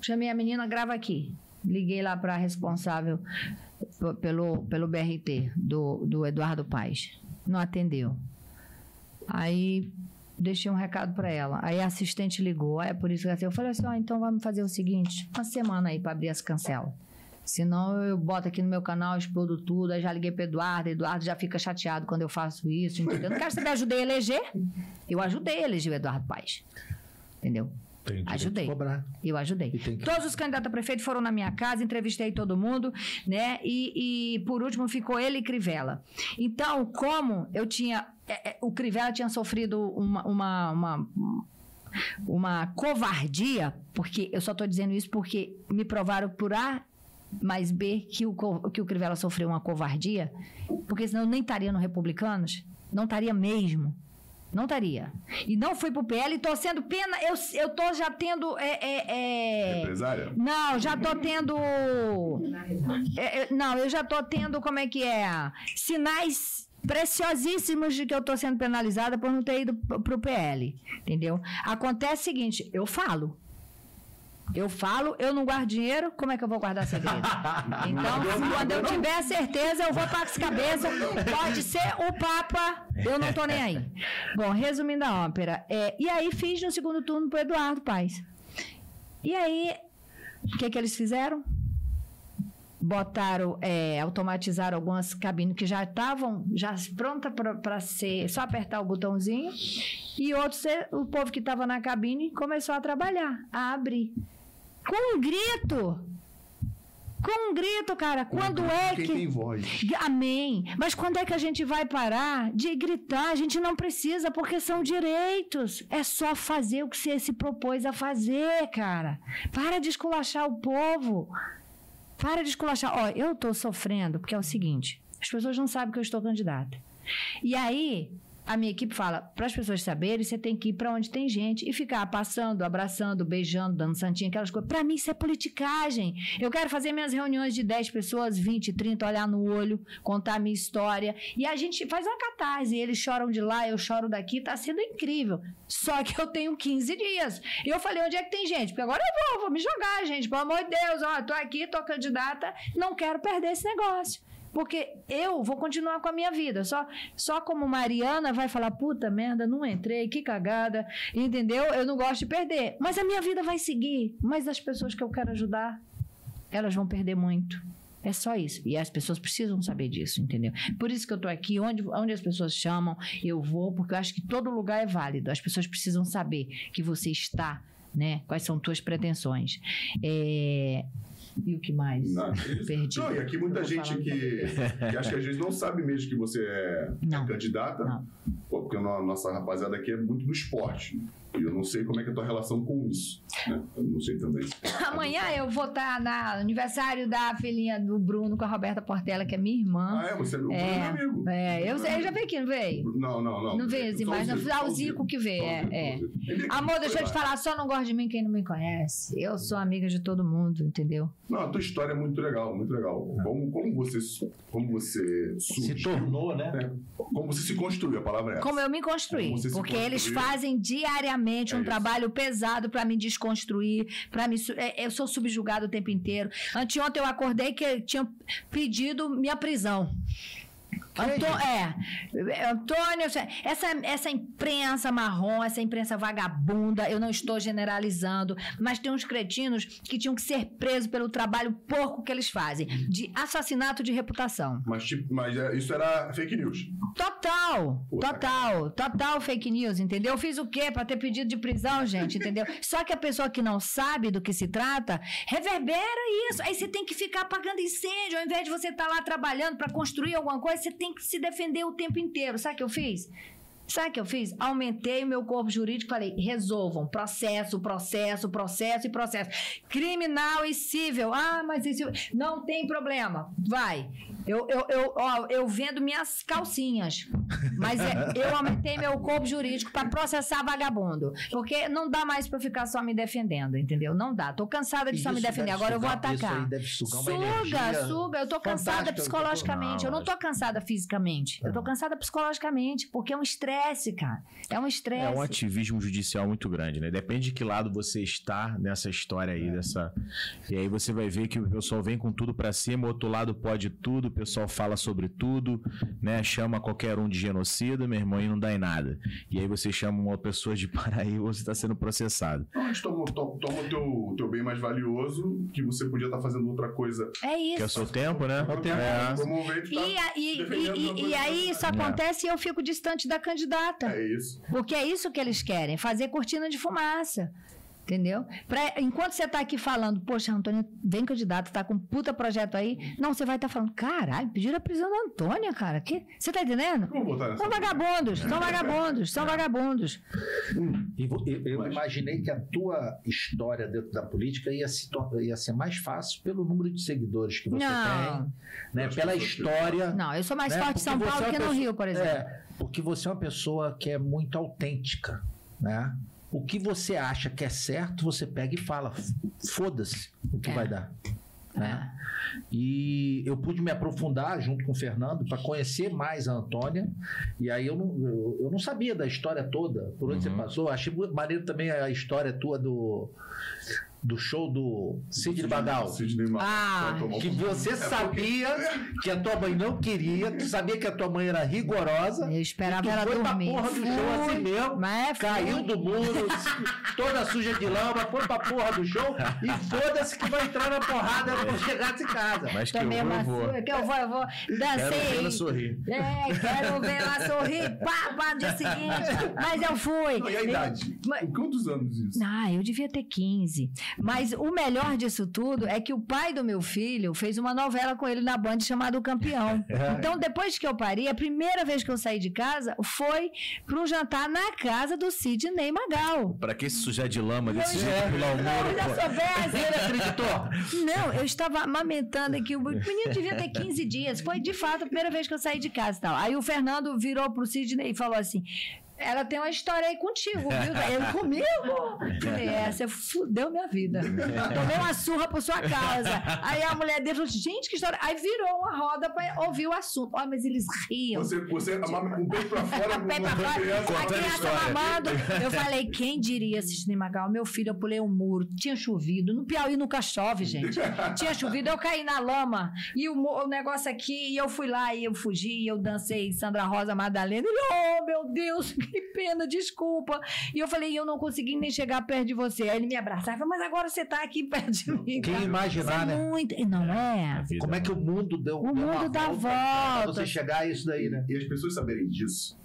chamei a menina, grava aqui. Liguei lá para a responsável pelo, pelo BRT, do, do Eduardo Paes. Não atendeu. Aí, deixei um recado para ela. Aí a assistente ligou. Aí é por isso que eu falei assim: ó, então vamos fazer o seguinte: uma semana aí para abrir as cancelas. Senão eu boto aqui no meu canal, explodo tudo. Aí já liguei pro Eduardo, Eduardo já fica chateado quando eu faço isso, entendeu? Não quero saber, ajudei a eleger. Eu ajudei a eleger o Eduardo Paes. Entendeu? Tem Ajudei. de cobrar. Eu ajudei. Que- Todos os candidatos a prefeito foram na minha casa, entrevistei todo mundo, né? E, e, por último ficou ele e Crivella. Então, como eu tinha. é, é, o Crivella tinha sofrido uma. uma, uma uma covardia, porque eu só estou dizendo isso porque me provaram por A mais B que o, que o Crivella sofreu uma covardia, porque senão eu nem estaria no Republicanos, não estaria mesmo. Não estaria. E não fui pro PL e tô sendo pena. Eu, eu tô já tendo. É, é, é- Empresária? Não, já tô tendo. é, é, não, eu já tô tendo, como é que é? Sinais preciosíssimos de que eu tô sendo penalizada por não ter ido pro PL. Entendeu? Acontece o seguinte: eu falo. Eu falo, eu não guardo dinheiro, como é que eu vou guardar segredo? Então, quando eu tiver certeza, eu vou para as cabeças. Pode ser o Papa, eu não tô nem aí. Bom, resumindo a ópera. é, e aí fiz no segundo turno pro Eduardo Paes. E aí, o que, que eles fizeram? Botaram, é, automatizaram algumas cabines que já estavam já pronta para ser só apertar o botãozinho. E outros, o povo que estava na cabine começou a trabalhar, a abrir. Com um grito! Com um grito, cara. Quando é que. tem voz. Amém. Mas quando é que a gente vai parar de gritar? A gente não precisa, porque são direitos. É só fazer o que você se propôs a fazer, cara. Para de esculachar o povo. Para de esculachar. Ó, eu estou sofrendo, porque é o seguinte: as pessoas não sabem que eu estou candidata. E aí, a minha equipe fala: para as pessoas saberem, você tem que ir para onde tem gente e ficar passando, abraçando, beijando, dando santinho, aquelas coisas. Para mim, isso é politicagem. Eu quero fazer minhas reuniões de 10 pessoas, 20, 30, olhar no olho, contar a minha história. E a gente faz uma catarse. Eles choram de lá, eu choro daqui. Tá sendo incrível. Só que eu tenho 15 dias. E eu falei: onde é que tem gente? Porque agora eu vou, vou me jogar, gente. Pelo amor de Deus, ó, tô aqui, tô candidata, não quero perder esse negócio. Porque eu vou continuar com a minha vida. Só, só como Mariana vai falar, puta merda, não entrei, que cagada, entendeu? Eu não gosto de perder. Mas a minha vida vai seguir. Mas as pessoas que eu quero ajudar elas vão perder muito. É só isso. E as pessoas precisam saber disso, entendeu? Por isso que eu tô aqui, onde, onde as pessoas chamam, eu vou, porque eu acho que todo lugar é válido. As pessoas precisam saber que você está, né? Quais são tuas pretensões. É, E o que mais? Perdi. Não, e aqui muita Eu gente que, que acha que às vezes não sabe mesmo que você é, é Não. candidata. Não. Pô, porque a no- nossa rapaziada aqui é muito do esporte. E eu não sei como é que é a tua relação com isso. Né? Eu não sei também. Amanhã eu vou estar no aniversário da filhinha do Bruno com a Roberta Portela, que é minha irmã. Ah, é? Você é meu É, meu amigo. É, eu eu já veio aqui, não veio? Não, não, não. Não veio as imagens, só o Zico que vê, Só o é, é. Amor, deixa eu te falar, só não gosta de mim quem não me conhece. Eu sou amiga de todo mundo, entendeu? Não, a tua história é muito legal, muito legal. Como, como você, como você Se surgiu, tornou, né? né? Como você se construiu, a palavra é essa. Como eu me construí. Se Porque eles construiu. fazem diariamente É um isso. trabalho pesado pra me desconstruir, para me. é, Eu sou subjugada o tempo inteiro. Anteontem eu acordei que tinham pedido minha prisão. Antô- é, Antônio, essa, essa imprensa marrom, essa imprensa vagabunda, eu não estou generalizando, mas tem uns cretinos que tinham que ser presos pelo trabalho porco que eles fazem, de assassinato de reputação. Mas, tipo, mas é, isso era fake news. Total, total, total fake news, entendeu? Eu fiz o quê pra ter pedido de prisão, gente, entendeu? Só que a pessoa que não sabe do que se trata, reverbera isso. Aí você tem que ficar apagando incêndio, ao invés de você estar lá trabalhando pra construir alguma coisa, você tem que se defender o tempo inteiro. Sabe o que eu fiz? Sabe o que eu fiz? Aumentei o meu corpo jurídico, falei, resolvam, processo, processo, processo e processo. Criminal e civil. Ah, mas isso não tem problema. Vai. Eu, eu, eu, ó, eu vendo minhas calcinhas. Mas é- eu aumentei meu corpo jurídico para processar vagabundo. Porque não dá mais para ficar só me defendendo, entendeu? Não dá. Tô cansada de só me Isso defender. Agora eu vou Isso atacar. aí deve sugar Suga, suga. Eu tô cansada psicologicamente. Eu não tô cansada fisicamente. Eu tô cansada psicologicamente, porque é um estresse, cara. É um estresse. É um ativismo judicial muito grande, né? Depende de que lado você está nessa história aí, dessa. E aí você vai ver que o pessoal vem com tudo pra cima, o outro lado pode tudo, o pessoal fala sobre tudo, né? Chama qualquer um de genocida, meu irmão, e não dá em nada. E aí você chama uma pessoa de Paraíba, você tá sendo processado. Então, a gente toma, to- toma o teu, teu bem mais valioso, que você podia estar fazendo outra coisa. É Que é o isso. seu tempo, né? É. Ver que tá E, e- e- e- aí isso acontece e eu fico distante da candidata. É isso. Porque é isso que eles querem, fazer cortina de fumaça. Entendeu? Pra- enquanto você tá aqui falando, poxa, Antônia, vem candidato, tá com um puta projeto aí. Não, você vai estar falando, caralho, pediram a prisão da Antônia, cara. Que... Você tá entendendo? Vamos voltar nessa. São vagabundos, são vagabundos, são vagabundos. Eu, eu imaginei que a tua história dentro da política ia, se ia ser mais fácil pelo número de seguidores que você Não. tem, né? Pela história. Não, eu sou mais né? forte em São Paulo é que no pessoa- Rio, por exemplo. É, porque você é uma pessoa que é muito autêntica, né? O que você acha que é certo, você pega e fala. Foda-se o que É. vai dar. Né? E eu pude me aprofundar junto com o Fernando para conhecer mais a Antônia. E aí eu não, eu, eu não sabia da história toda, por onde Uhum. você passou. Achei maneiro também a história tua do, do show do Sidney Magal. Sidney. Ah, Que você É sabia que a tua mãe não queria, tu sabia que a tua mãe era rigorosa. Eu esperava ela foi dormir. pra porra do show Fui, assim mesmo. Mas fui. Caiu do muro, toda suja de lama, foi pra porra do show e foda-se que vai entrar na porrada quando chegasse em casa. Mas que eu Tomei vou, uma eu vou. surra, que eu vou, eu vou. Quero Dancei. ver sorrir. É, quero ver ela sorrir, pá, pá, no dia seguinte. Mas eu fui. Não, e a idade? Mas- quantos anos isso? Ah, eu devia ter 15. Mas o melhor disso tudo é que o pai do meu filho fez uma novela com ele na Band chamada O Campeão. Então, depois que eu parei, a primeira vez que eu saí de casa foi para um jantar na casa do Sidney Magal. Pra que se sujar de lama desse Eu- jeito, pular o Não, muro, já pô? soubesse. Ele acreditou? Não, eu estava amamentando aqui. O menino devia ter 15 dias. Foi de fato a primeira vez que eu saí de casa e tal. Aí o Fernando virou pro Sidney e falou assim: Ela tem uma história aí contigo, viu? Ele comigo? Falei, é, você fudeu minha vida. Tomei uma surra por sua causa. Aí a mulher dele falou: gente, que história. Aí virou uma roda pra ouvir o assunto. Ó, mas eles riam. Você, você amava com o peito pra fora, com Pé pra fora, criança. a criança história. mamando. Eu falei, quem diria, Cisne Magal? Meu filho, eu pulei um muro, tinha chovido. No Piauí nunca chove, gente. Tinha chovido, eu caí na lama. E o, o negócio aqui, e eu fui lá, e eu fugi, e eu dancei Sandra Rosa Madalena. Ele, oh, meu Deus, que pena, desculpa. E eu falei, eu não consegui nem chegar perto de você. Aí ele me abraçava, falei, mas agora você tá aqui perto de mim. Quem cara. imaginar, é né? Muito... Não é? Vida- Como é que o mundo deu, O mundo dá pra volta. você chegar a isso daí, né? E as pessoas saberem disso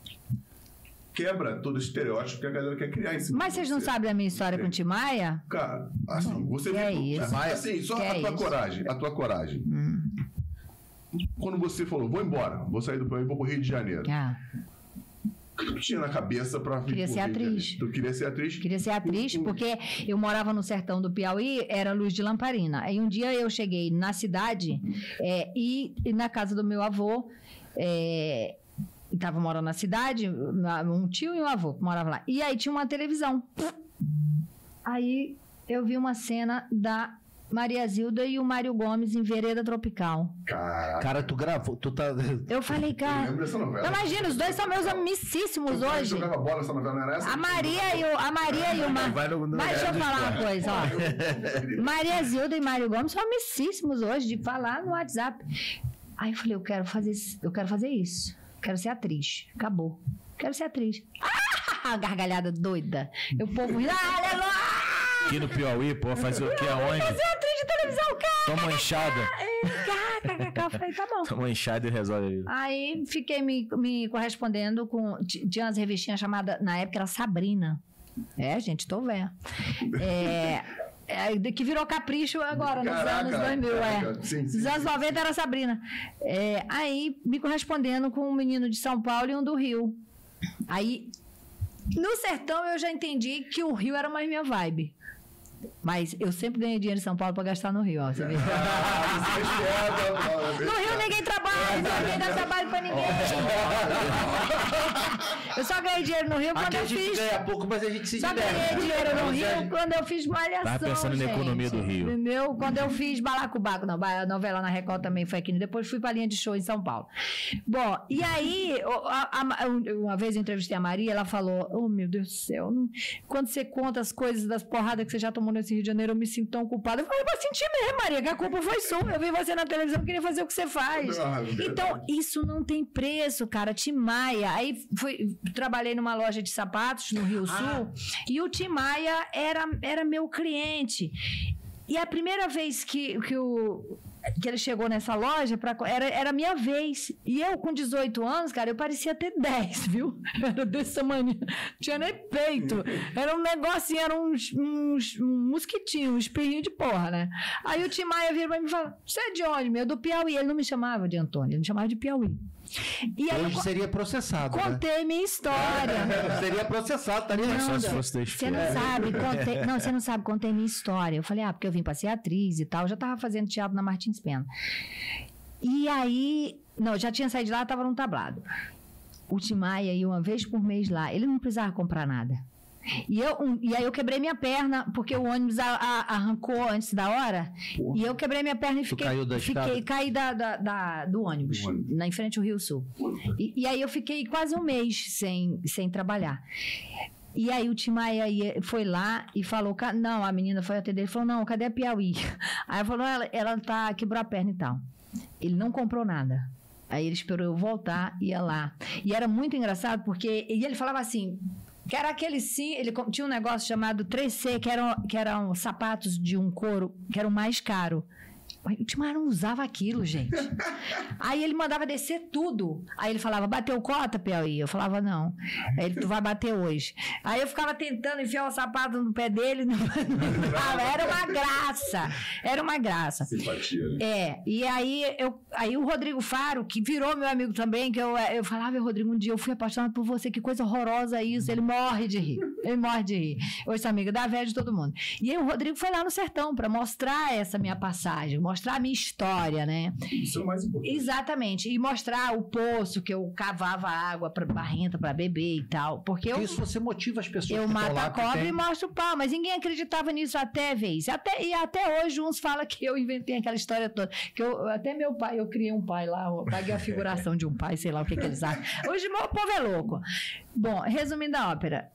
quebra todo esse estereótipo que a galera quer criar em cima Mas vocês não sabem a minha história com o Timaya? Cara, assim, você Que é viu- isso? Assim, só Que a é tua isso? coragem, a tua coragem. Hum. Quando você falou, vou embora, vou sair do Piauí e vou pro Rio de Janeiro. Ah, O que tu tinha na cabeça pra vir Queria ser atriz. Tu queria ser atriz? queria ser atriz, porque eu morava no sertão do Piauí, era luz de lamparina. Aí um dia eu cheguei na cidade é, e, e na casa do meu avô. É, Estava morando na cidade, um tio e um avô que morava lá. E aí tinha uma televisão. Aí eu vi uma cena da Maria Zilda e o Mário Gomes em Vereda Tropical. Caraca, Cara, tu gravou, tu tá. Eu falei, eu cara. lembro dessa novela. Imagina, os dois são meus amicíssimos Tu hoje. jogava bola essa novela, não era essa? A Maria e o, a Maria e o Mar... Vai no- no Mas deixa eu falar uma coisa, ó. Maria Zilda e Mário Gomes são amicíssimos hoje de falar no WhatsApp. Aí eu falei, eu quero fazer, isso- eu quero fazer isso. Quero ser atriz. Acabou. Quero ser atriz. Ah, gargalhada doida. E o povo rindo, ah, aleluia! Aqui no Piauí, pô, fazer o que aonde? Ser Toma enxada. Eu falei, tá bom. Toma enxada e resolve. Aí fiquei me, me correspondendo com. Tinha umas revistinhas chamadas, na época era Sabrina. É, gente, tô vendo. É, é, que virou capricho agora, nos Caraca, anos 2000, é. caraca, sim, sim, Nos anos sim, 90 era Sabrina. É, aí me correspondendo com um menino de São Paulo e um do Rio. Aí, no sertão eu já entendi que o Rio era mais minha vibe. Mas eu sempre ganhei dinheiro em São Paulo pra gastar no Rio, ó. Você vê? Ah. No Rio ninguém trabalha, ninguém dá trabalho pra ninguém. Eu só ganhei dinheiro no Rio quando Aqui a eu gente fiz. ganha pouco, mas a gente se Só ganhei dinheiro no a Rio quando eu fiz malhação. Tava pensando na gente. economia do Rio. Entendeu? Quando eu fiz Balacobaco, não, a novela na Record também foi aqui. Depois fui pra linha de show em São Paulo. Bom, e aí, a- a- uma vez eu entrevistei a Maria, ela falou: Oh, meu Deus do céu, não- quando você conta as coisas das porradas que você já tomou nesse Rio de Janeiro, eu me sinto tão culpada. Eu falei, mas senti mesmo, Maria, que a culpa foi sua. Eu vi você na televisão, queria fazer o que você faz. Ah, verdade. Então, isso não tem preço, cara. Timaya. Aí fui, trabalhei numa loja de sapatos no Rio Sul e o Timaya era, era meu cliente. E a primeira vez que, que, o, que ele chegou nessa loja, pra, era, era a minha vez. E eu, com 18 anos, cara, eu parecia ter 10, viu? Era desse tamanho. Tinha nem peito. Era um negocinho, era uns, uns um mosquitinho, um espirrinho de porra, né? Aí o Timaya vira pra mim e fala: Você é de onde, meu? Do Piauí. Ele não me chamava de Antônio, ele me chamava de Piauí. E aí eu Hoje co- seria processado. né? contei minha história. seria processado, estaria Só se fosse Você não sabe, contei, não, você não sabe, contei minha história. Eu falei, ah, porque eu vim pra ser atriz e tal. Eu já tava fazendo teatro na Martins Pena. E aí, não, já tinha saído de lá, tava num tablado. O Timaya ia uma vez por mês lá. Ele não precisava comprar nada. E, eu, um- e aí eu quebrei minha perna, porque o ônibus a- a- arrancou antes da hora. E eu quebrei minha perna e fiquei. caiu da fiquei caí da, da- da- do ônibus, Do ônibus. na em frente ao Rio Sul. E, e aí eu fiquei quase um mês sem, sem trabalhar. E aí o ia- foi lá e falou, "Ca- não, a menina foi atender, ele falou, não, cadê a Piauí? Aí falou, ela, ela tá, quebrou a perna e tal. Ele não comprou nada. Aí ele esperou eu voltar, ia lá. E era muito engraçado, porque e ele falava assim, que era aquele sim, ele tinha um negócio chamado 3C, que eram, que eram sapatos de um couro, que era o mais caro. O Timar não usava aquilo, gente. Aí ele mandava descer tudo. Aí ele falava, bateu cota, Piauí? Eu falava, não. Aí ele, tu vai bater hoje. Aí eu ficava tentando enfiar o sapato no pé dele. Não. Era uma graça. Era uma graça. Simpatia, né? É, e aí, eu, aí o Rodrigo Faro, que virou meu amigo também, que eu, eu falava, Rodrigo, um dia eu fui apaixonado por você, que coisa horrorosa isso. Ele morre de rir. Ele morre de rir. Hoje sou amiga da velha de todo mundo. E aí o Rodrigo foi lá no sertão para mostrar essa minha passagem, mostrar a minha história, né? Isso é o mais importante. Exatamente. E mostrar o poço que eu cavava água pra, barrenta para beber e tal. Porque eu. Isso você motiva as pessoas Eu mato a cobra tem- e mostro o pau, mas ninguém acreditava nisso até vez. Até, e até hoje uns falam que eu inventei aquela história toda. Que eu, até meu pai, eu criei um pai lá, eu paguei a figuração de um pai, sei lá o que, que eles acham. Hoje o povo é louco. Bom, resumindo a ópera.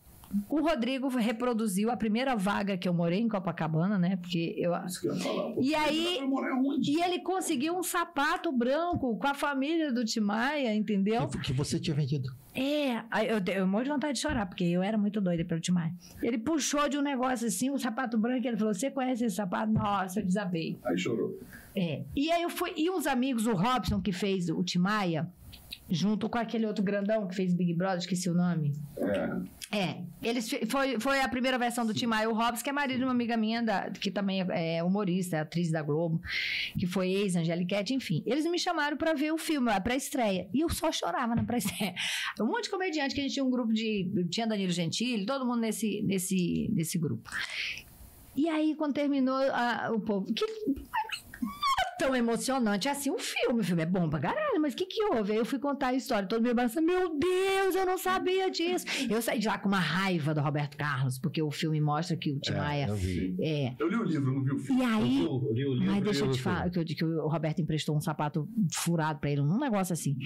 O Rodrigo reproduziu a primeira vaga que eu morei em Copacabana, né? Porque eu. Isso que eu ia falar. E aí-? E ele conseguiu um sapato branco com a família do Timaya, entendeu? Que, que você tinha vendido. É, aí eu, eu morro de vontade de chorar, porque eu era muito doida pelo Timaya. Ele puxou de um negócio assim, um sapato branco, e ele falou: Você conhece esse sapato? Nossa, eu desabei. Aí chorou. É. E aí eu fui. E uns amigos, o Robson, que fez o Timaya, junto com aquele outro grandão que fez Big Brother, esqueci o nome. É. É, eles foi, foi a primeira versão do Tim Maia, o Robson, que é marido de uma amiga minha, da- que também é é humorista, é atriz da Globo, que foi ex-Angeliquete, enfim. Eles me chamaram pra ver o filme, a pré-estreia. E eu só chorava na pré-estreia. Um monte de comediante, que a gente tinha um grupo de. Tinha Danilo Gentili, todo mundo nesse, nesse, nesse grupo. E aí, quando terminou, a- o povo. Que, tão emocionante assim o filme. O filme é bom pra caralho, mas o que, que houve? Aí eu fui contar a história, todo mundo balançando. Meu Deus, eu não sabia disso. Eu saí de lá com uma raiva do Roberto Carlos, porque o filme mostra que o Tim Maia. eu vi. É. Eu li o livro, não vi o filme. E aí. Eu li o livro Mas deixa eu o te falar que, eu- que o Roberto emprestou um sapato furado pra ele, um negócio assim.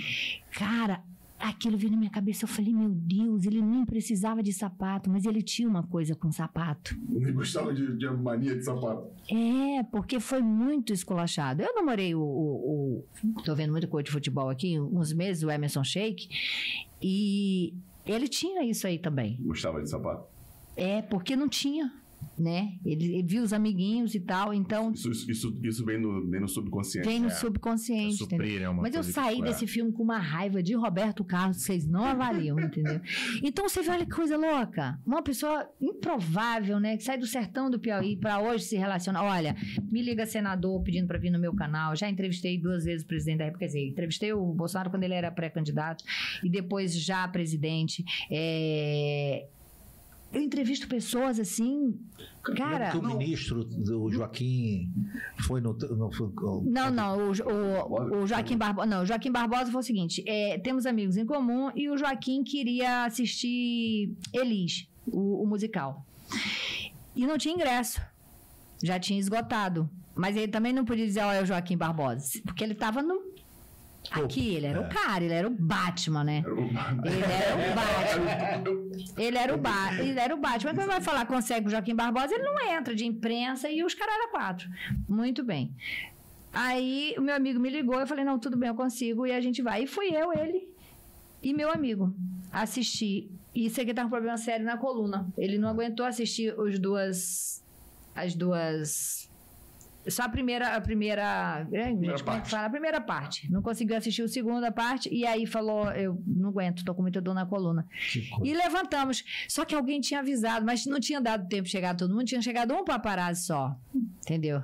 Cara, aquilo veio na minha cabeça. Eu falei, meu Deus, ele nem precisava de sapato, mas ele tinha uma coisa com sapato. Não gostava de, de mania de sapato. É, porque foi muito esculachado. Eu namorei o, o, o- Tô vendo muita coisa de futebol aqui, uns meses, o Emerson Sheik, e ele tinha isso aí também. Gostava de sapato. É, porque não tinha, né? Ele, ele viu os amiguinhos e tal, então Isso, isso, isso, vem, no, vem no subconsciente. vem no É. subconsciente. Suprir é uma Mas eu saí é. desse filme com uma raiva de Roberto Carlos, vocês não avaliam, entendeu? Então você vê, olha que coisa louca. Uma pessoa improvável, né? Que sai do sertão do Piauí para hoje se relaciona. Olha, me liga senador pedindo para vir no meu canal. Já entrevistei duas vezes o presidente da República. Quer dizer, entrevistei o Bolsonaro quando ele era pré-candidato e depois já presidente. É, Eu entrevisto pessoas assim. Cara. Que o ministro do Joaquim foi no. no Não, não, o, o, o Joaquim Barbosa. Não, Joaquim Barbosa foi o seguinte: é, temos amigos em comum e o Joaquim queria assistir Elis, o, o musical. E não tinha ingresso. Já tinha esgotado. Mas ele também não podia dizer, olha, o Joaquim Barbosa. Porque ele tava no. Aqui, ele era o cara, ele era o Batman, né? Era o- Ele era o Batman. Ele era o, ba ele era o Batman. Quando vai falar consegue o Joaquim Barbosa, ele não entra de imprensa e os caras eram quatro. Muito bem. Aí o meu amigo me ligou, eu falei, não, tudo bem, eu consigo, e a gente vai. E fui eu, ele e meu amigo assistir. E isso aqui tá com um problema sério na coluna. Ele não aguentou assistir os duas. As duas. Só a primeira, a primeira, é, gente, como é parte. fala? A primeira parte. Não conseguiu assistir a segunda parte e aí falou, eu não aguento, tô com muita dor na coluna. E levantamos. Só que alguém tinha avisado, mas não tinha dado tempo de chegar todo mundo, tinha chegado um paparazzi só. Entendeu?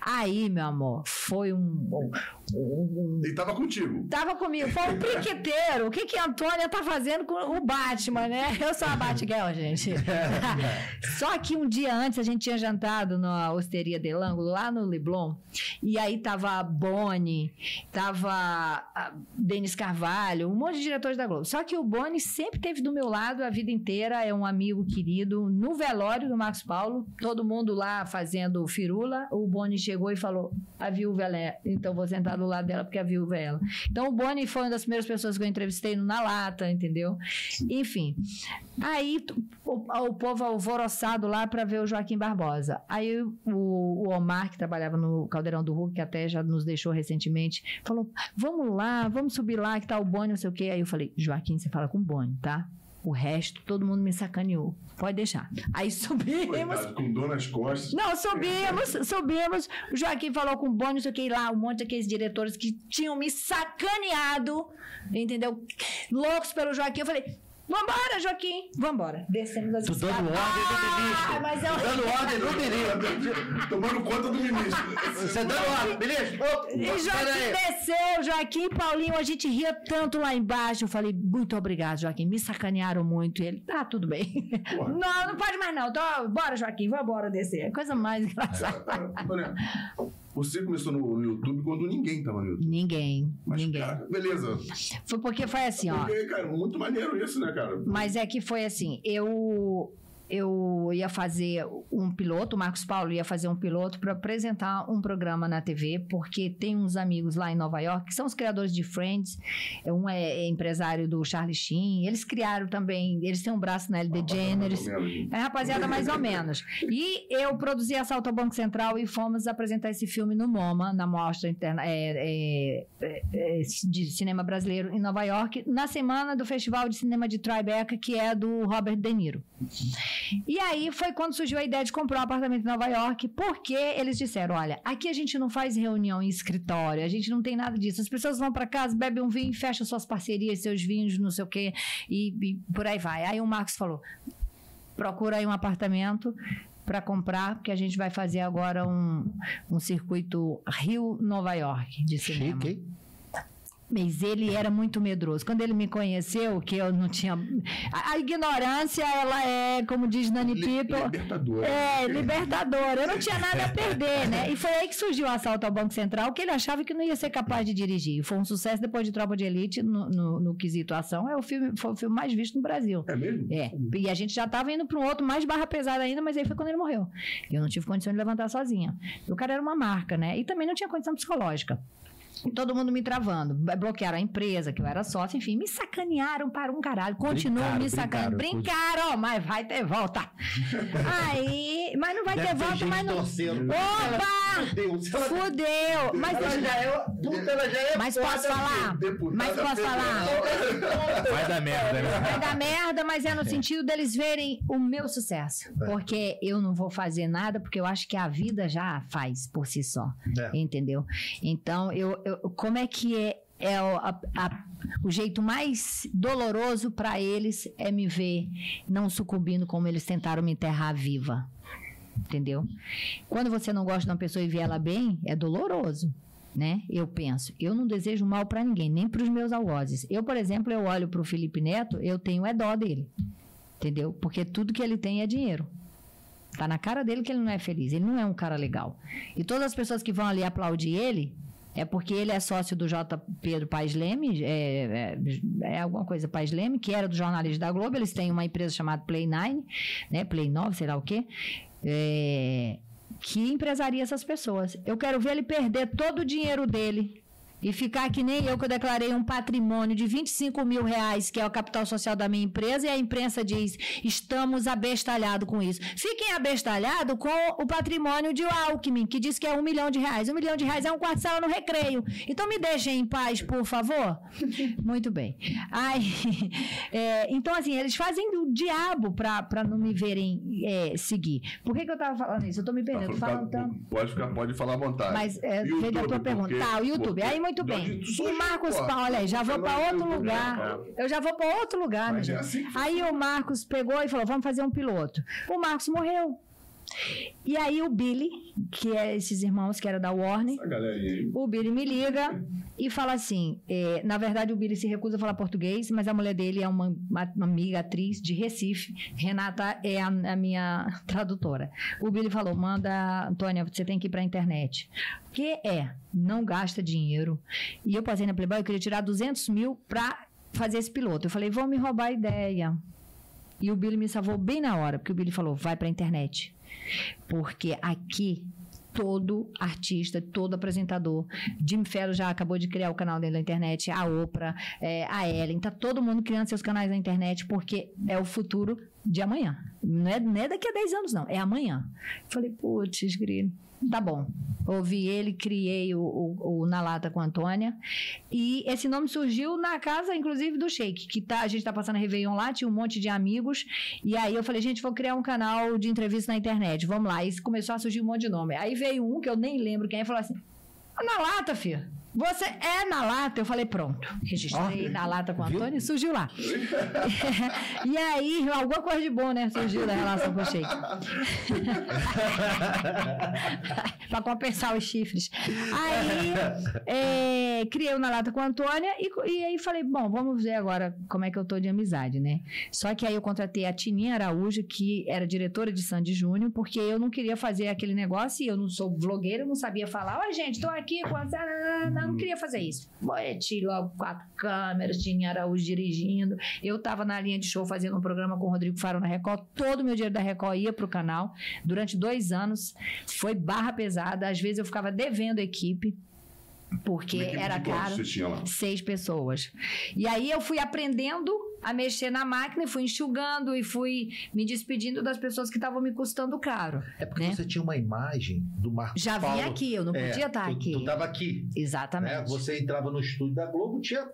Aí, meu amor, foi um. um- um- Ele tava contigo. Tava comigo, foi um piqueteiro. O que, que a Antônia tá fazendo com o Batman, né? Eu sou a Batgirl, gente. Só que um dia antes a gente tinha jantado na Osteria del Ângulo, lá no Leblon. E aí tava a Boni, tava a Denis Carvalho, um monte de diretores da Globo. Só que o Boni sempre teve do meu lado a vida inteira, é um amigo querido. No velório do Marcos Paulo, todo mundo lá fazendo firula, o Boni chegou e falou: a viúva ela é, então vou sentar do lado dela porque a viúva é ela. Então o Boni foi uma das primeiras pessoas que eu entrevistei no Na Lata, entendeu? Enfim. Aí o, o povo alvoroçado lá para ver o Joaquim Barbosa. Aí o, o Omar, que trabalhava no Caldeirão do Hulk, que até já nos deixou recentemente, falou: vamos lá, vamos subir lá, que tá o Boni, não sei o quê. Aí eu falei: Joaquim, você fala com o Boni, tá? O resto, todo mundo me sacaneou. Pode deixar. Aí subimos. Coitado, com dor nas costas. Não, subimos, subimos. O Joaquim falou com o Boni, não sei o que lá, um monte daqueles diretores que tinham me sacaneado, entendeu? Loucos pelo Joaquim. Eu falei, vambora, Joaquim, vambora. Descemos as Tu dando escadas. ordem do Ah, ministro. mas eu... Dando ordem no ministro. Tomando conta do ministro. Você dando ordem, ministro? Ô, E Joaquim desceu, Joaquim e Paulinho, a gente ria tanto lá embaixo. Eu falei, muito obrigado, Joaquim. Me sacanearam muito. E ele, tá, tudo bem. Porra. Não, não pode mais não. Então, bora, Joaquim, vambora descer. Coisa mais engraçada. Antônia, você começou no, YouTube quando ninguém tava no YouTube. Ninguém, Mas, ninguém. cara, beleza. Foi porque foi assim, ó. Porque, cara, muito maneiro isso, né, cara? Mas é que foi assim, eu eu ia fazer um piloto, o Marcos Paulo ia fazer um piloto para apresentar um programa na TV, porque tem uns amigos lá em Nova York que são os criadores de Friends. Um é empresário do Charlie Sheen. Eles criaram também, eles têm um braço na LD Generis. É, rapaziada, mais ou menos. E eu produzi Assalto ao Banco Central e fomos apresentar esse filme no MoMA, na Mostra Interna é, é, é, de Cinema Brasileiro em Nova York, na semana do Festival de Cinema de Tribeca, que é do Robert De Niro. E aí foi quando surgiu a ideia de comprar um apartamento em Nova York, porque eles disseram: olha, aqui a gente não faz reunião em escritório, a gente não tem nada disso. As pessoas vão para casa, bebem um vinho, fecham suas parcerias, seus vinhos, não sei o quê, e, e por aí vai. Aí o Marcos falou: procura aí um apartamento para comprar, porque a gente vai fazer agora um, um circuito Rio-Nova York de cinema. Chique? Mas ele era muito medroso. Quando ele me conheceu, que eu não tinha. A, a ignorância, ela é, como diz Nani Pipo. Libertadora. É, libertadora. Eu não tinha nada a perder, né? E foi aí que surgiu o assalto ao Banco Central, que ele achava que não ia ser capaz de dirigir. Foi um sucesso depois de Tropa de Elite no, no, no quesito ação. É o filme, foi o filme mais visto no Brasil. É mesmo? É. E a gente já estava indo para um outro mais barra pesada ainda, mas aí foi quando ele morreu. Eu não tive condição de levantar sozinha. O cara era uma marca, né? E também não tinha condição psicológica. Todo mundo me travando. Bloquearam a empresa, que eu era sócio, enfim, me sacanearam para um caralho. Continuam me sacaneando. Brincaram, mas vai ter volta. Aí, mas não vai Deve ter, ter volta, mas não. Torcendo. Opa! Deus, Fudeu! Mas ela já é. Puta, ela já é mas posso falar? Mas posso falar? Vai dar merda, né? Vai dar merda, mas é no sentido deles verem o meu sucesso. É. Porque eu não vou fazer nada, porque eu acho que a vida já faz por si só. É. Entendeu? Então, eu, eu como é que é, é a, a, o jeito mais doloroso para eles é me ver não sucumbindo como eles tentaram me enterrar viva. Entendeu? Quando você não gosta de uma pessoa e vê ela bem, é doloroso. Né? Eu penso, eu não desejo mal para ninguém, nem para os meus algozes. Eu, por exemplo, eu olho para o Felipe Neto, eu tenho é dó dele. Entendeu? Porque tudo que ele tem é dinheiro. Tá na cara dele que ele não é feliz, ele não é um cara legal. E todas as pessoas que vão ali aplaudir ele, é porque ele é sócio do J. Pedro Paes Leme, é, é, é, alguma coisa Paes Leme, que era do jornalismo da Globo. Eles têm uma empresa chamada Play 9, né? Play 9, sei lá o quê. É, que empresaria essas pessoas. Eu quero ver ele perder todo o dinheiro dele e ficar que nem eu que eu declarei um patrimônio de 25 mil reais, que é o capital social da minha empresa, e a imprensa diz: estamos abestalhados com isso. Fiquem abestalhados com o patrimônio de Alckmin, que diz que é um milhão de reais. Um milhão de reais é um quarto de sala no recreio. Então me deixem em paz, por favor. Muito bem. Aí, é, então, assim, eles fazem o diabo para não me verem é, seguir. Por que, que eu estava falando isso? Eu estou me perdendo. Tá, falando tanto. Pode, ficar, pode falar à vontade. Mas é, veio a tua pergunta. Tá, o YouTube. Porque... Aí, muito bem. E Marcos Paulo, olha aí, já vou para outro lugar. Eu já vou para outro lugar, né? Aí o Marcos pegou e falou: vamos fazer um piloto. O Marcos morreu. E aí o Billy, que é esses irmãos que era da Warner, o Billy me liga e fala assim: é, na verdade o Billy se recusa a falar português, mas a mulher dele é uma, uma amiga atriz de Recife, Renata é a, a, minha tradutora. O Billy falou: manda, Antônia, você tem que ir para a internet. Que é, não gasta dinheiro. E eu passei na Playboy, eu queria tirar 200 mil para fazer esse piloto. Eu falei: vão me roubar a ideia. E o Billy me salvou bem na hora, porque o Billy falou: vai para a internet. Porque aqui todo artista, todo apresentador. Jim Fallon já acabou de criar o canal dele na internet, a Oprah, é, a Ellen, tá todo mundo criando seus canais na internet porque é o futuro de amanhã. Não é, não é daqui a 10 anos, não, é amanhã. Falei, putz, grilo. Tá bom. Ouvi ele, criei o, o, o, Na Lata com a Antônia. E esse nome surgiu na casa, inclusive, do Sheik, que tá, a gente tá passando a Réveillon lá, tinha um monte de amigos. E aí eu falei, gente, vou criar um canal de entrevista na internet. Vamos lá. E começou a surgir um monte de nome. Aí veio um que eu nem lembro quem, e falou assim: Na Lata, filha. Você é na lata? Eu falei, pronto. Registrei oh, na lata com o Antônio e surgiu lá. e aí, alguma coisa de bom, né? Surgiu da relação com o Sheik. para compensar os chifres. Aí, é, criei o na lata com a Antônia e, e aí falei, bom, vamos ver agora como é que eu tô de amizade, né? Só que aí eu contratei a Tininha Araújo, que era diretora de Sandy Júnior, porque eu não queria fazer aquele negócio e eu não sou vlogueira, eu não sabia falar, oi, gente, tô aqui com a não, não queria fazer isso. Boti logo quatro câmeras, tinha Araújo dirigindo. Eu tava na linha de show fazendo um programa com o Rodrigo Faro na Record. Todo o meu dinheiro da Record ia pro canal. Durante dois anos, foi barra pesada. Às vezes eu ficava devendo a equipe. Porque Uma equipe era caro. Você tinha lá? Seis pessoas. E aí eu fui aprendendo a mexer na máquina e fui enxugando e fui me despedindo das pessoas que estavam me custando caro. É porque né? você tinha uma imagem do Marcos Já Paulo. vim aqui, eu não É, podia estar tu- aqui. Tu tava aqui. Exatamente. né? Você entrava no estúdio da Globo, tinha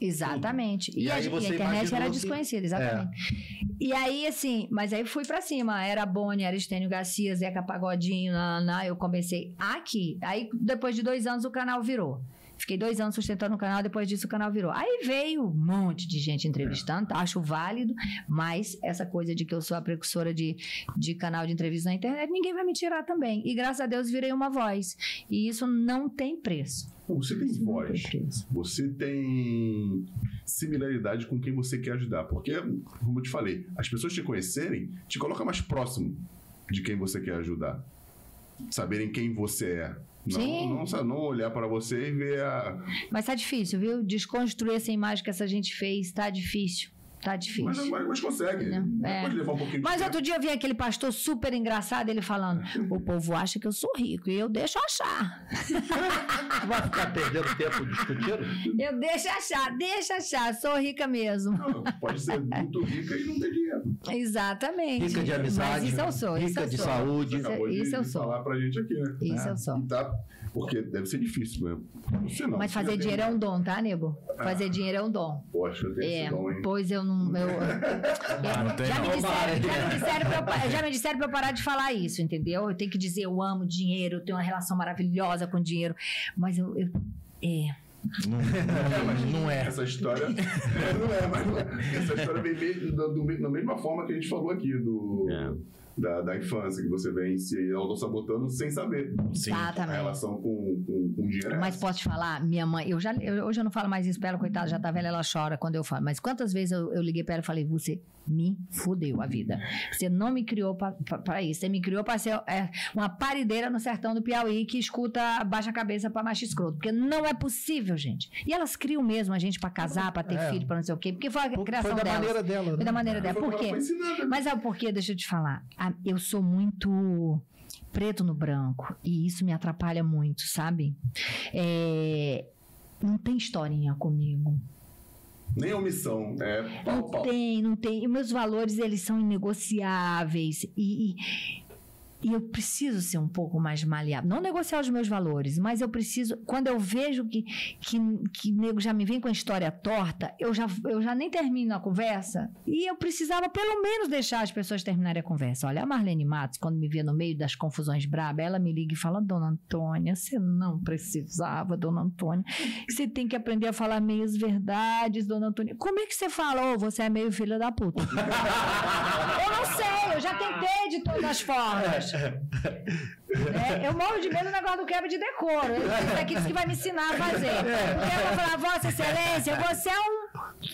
Exatamente. E, E a, e a internet era que- desconhecida, exatamente. E aí, assim, mas aí fui pra cima. Era Boni, era Estênio Garcia, Zeca Pagodinho, Naná, eu comecei aqui. Aí, depois de dois anos, o canal virou. Fiquei dois anos sustentando o canal, depois disso o canal virou. Aí veio um monte de gente entrevistando, tá? acho válido, mas essa coisa de que eu sou a precursora de, de canal de entrevista na internet, ninguém vai me tirar também. E graças a Deus virei uma voz. E isso não tem preço. Você tem Isso voz. tem. Você tem similaridade com quem você quer ajudar. Porque, como eu te falei, as pessoas te conhecerem te coloca mais próximo de quem você quer ajudar. Saberem quem você é. Não, Sim. não, não olhar para você e ver a. Mas tá difícil, viu? Desconstruir essa imagem que essa gente fez, tá difícil. Tá difícil. Mas, mas, mas consegue. É. Pode levar um pouquinho de Mas outro dia eu vi aquele pastor super engraçado, ele falando: o povo acha que eu sou rico e eu deixo achar. Tu vai ficar perdendo tempo discutindo? Eu deixo achar, deixa achar, sou rica mesmo. Não, Pode ser muito rica e não ter dinheiro. Exatamente. Rica de amizade, Mas isso eu sou, isso rica eu de sou. saúde. Isso, Acabou de, isso eu de sou. falar pra gente aqui, né? Isso eu sou. E tá, porque deve ser difícil mesmo. Você não. Mas você fazer já tem- dinheiro é um dom, tá, nego? Fazer dinheiro é um dom. Que eu tenho É, esse dom, hein? pois eu não. Eu, Não tem já, me não. disseram, já, me disseram pra eu, já me disseram pra eu parar de falar isso, entendeu? Eu tenho que dizer, eu amo dinheiro, eu tenho uma relação maravilhosa com dinheiro. Mas eu. eu- é. Não, não- não é. Essa história. É, não é, mas não é. essa história vem meio, do, do- da mesma forma que a gente falou aqui, do, É. da, da infância, que você vem se autossabotando sem saber. Sim. A Exatamente. relação com, com, com dinheiro. é Mas posso te falar, minha mãe, eu já, eu- hoje eu não falo mais isso pra ela, coitada, já tá velha, ela chora quando eu falo. Mas quantas vezes eu, eu liguei pra ela e falei, você me fudeu a vida. Você não me criou pra isso. Você me criou pra ser é, uma parideira no sertão do Piauí que escuta, baixa a cabeça pra macho escroto. Porque não é possível, gente. E elas criam mesmo a gente pra casar, pra ter É. filho, pra não sei o quê. Porque foi a criação Foi da delas. maneira dela. Foi né? da maneira dela. Foi Por quê? foi. Mas sabe por quê? Deixa eu te falar. A- Eu sou muito preto no branco e isso me atrapalha muito, sabe? É, Não tem historinha comigo. Nem omissão. É pau, Não pau. tem, não tem. E meus valores, eles são inegociáveis. E, e, e eu preciso ser um pouco mais maleável. Não negociar os meus valores, mas eu preciso. Quando eu vejo que, que, que nego já me vem com a história torta, eu já, eu já nem termino a conversa. E eu precisava, pelo menos, deixar as pessoas terminarem a conversa. Olha, a Marlene Matos, quando me vê no meio das confusões brabas, ela me liga e fala: Dona Antônia, você não precisava, Dona Antônia. Você tem que aprender a falar meias verdades, Dona Antônia. Como é que você fala? Ô, você é meio filho da puta. eu não sei, eu já tentei de todas as formas. É, eu morro de medo do negócio do quebra de decoro. Esse daqui disse que vai me ensinar a fazer. Porque eu vou falar, Vossa Excelência, você é um.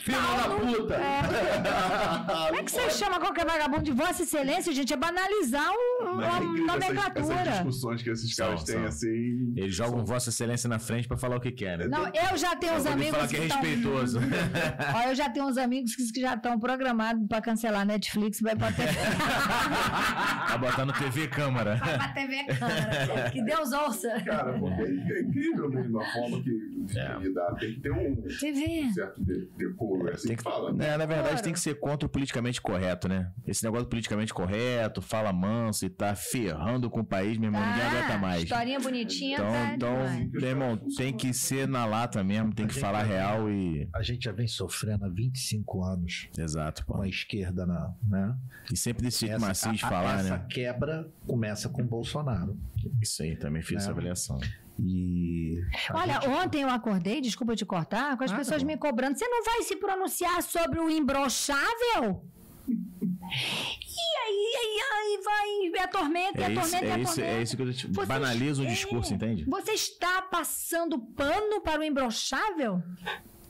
Filho da puta! É. Como é que você chama qualquer vagabundo de Vossa Excelência, gente? É banalizar um- é uma incrível essas, essas nomenclatura. discussões que esses São, caras têm, são. assim. Eles jogam Vossa Excelência na frente pra falar o que quer, né? Não, eu já tenho uns Pra amigos falar que é tão- respeitoso. Ó, eu já tenho uns amigos que que já estão programados para cancelar Netflix, vai pra TV, Tá botando TV câmara. vai pra TV Câmara. Que Deus ouça. Cara, porque é incrível mesmo a forma que É. Tem que ter um TV. certo de- decoro. É assim Tem que que- fala. É, na verdade, Claro. tem que ser contra o politicamente correto, né? Esse negócio do politicamente correto, fala manso e tá ferrando com o país, meu irmão, ninguém aguenta mais. historinha bonitinha Então, tá então meu irmão, tem que ser na lata mesmo, tem que gente falar real e. A gente já vem sofrendo há 25 anos Exato, pô. com a esquerda, na, né? E sempre desse jeito Essa- macio de a- a- falar, essa né? quebra começa com o Bolsonaro. Isso aí, também fiz É. essa avaliação. E. Olha, gente- ontem eu acordei, desculpa te cortar, com as Ah, tá pessoas me cobrando. Você não vai se pronunciar sobre o imbrochável? E aí, aí, aí vai, é atormenta, é É isso, atormenta, é é isso, atormenta. é isso que eu te Vocês- banaliza o é. discurso, entende? Você está passando pano para o imbrochável?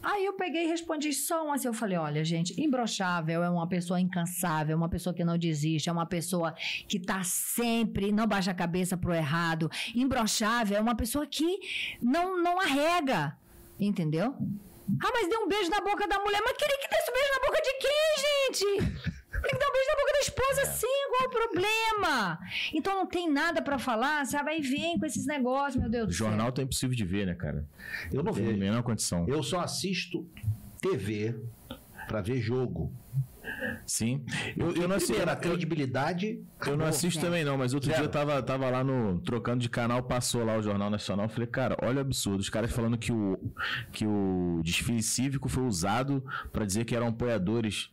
Aí eu peguei e respondi só um assim. Eu falei: olha, gente, imbrochável é uma pessoa incansável, uma pessoa que não desiste, é uma pessoa que tá sempre, não baixa a cabeça pro errado. Imbrochável é uma pessoa que não, não arrega. Entendeu? Ah, mas deu um beijo na boca da mulher. Mas queria que desse um beijo na boca de quem, gente? Tem que dar um beijo na boca da esposa, sim, qual o problema? Então não tem nada pra falar, sabe? Aí vem com esses negócios, meu Deus O do céu. jornal tá impossível de ver, né, cara? Eu não vejo. menor condição. Eu só assisto TV pra ver jogo. Sim. Eu, eu não assisto. A credibilidade. eu não assisto também, não, mas outro Zero. dia eu tava, tava lá no. trocando de canal, passou lá o Jornal Nacional. eu Falei, cara, olha o absurdo. Os caras falando que o, que o desfile cívico foi usado pra dizer que eram apoiadores.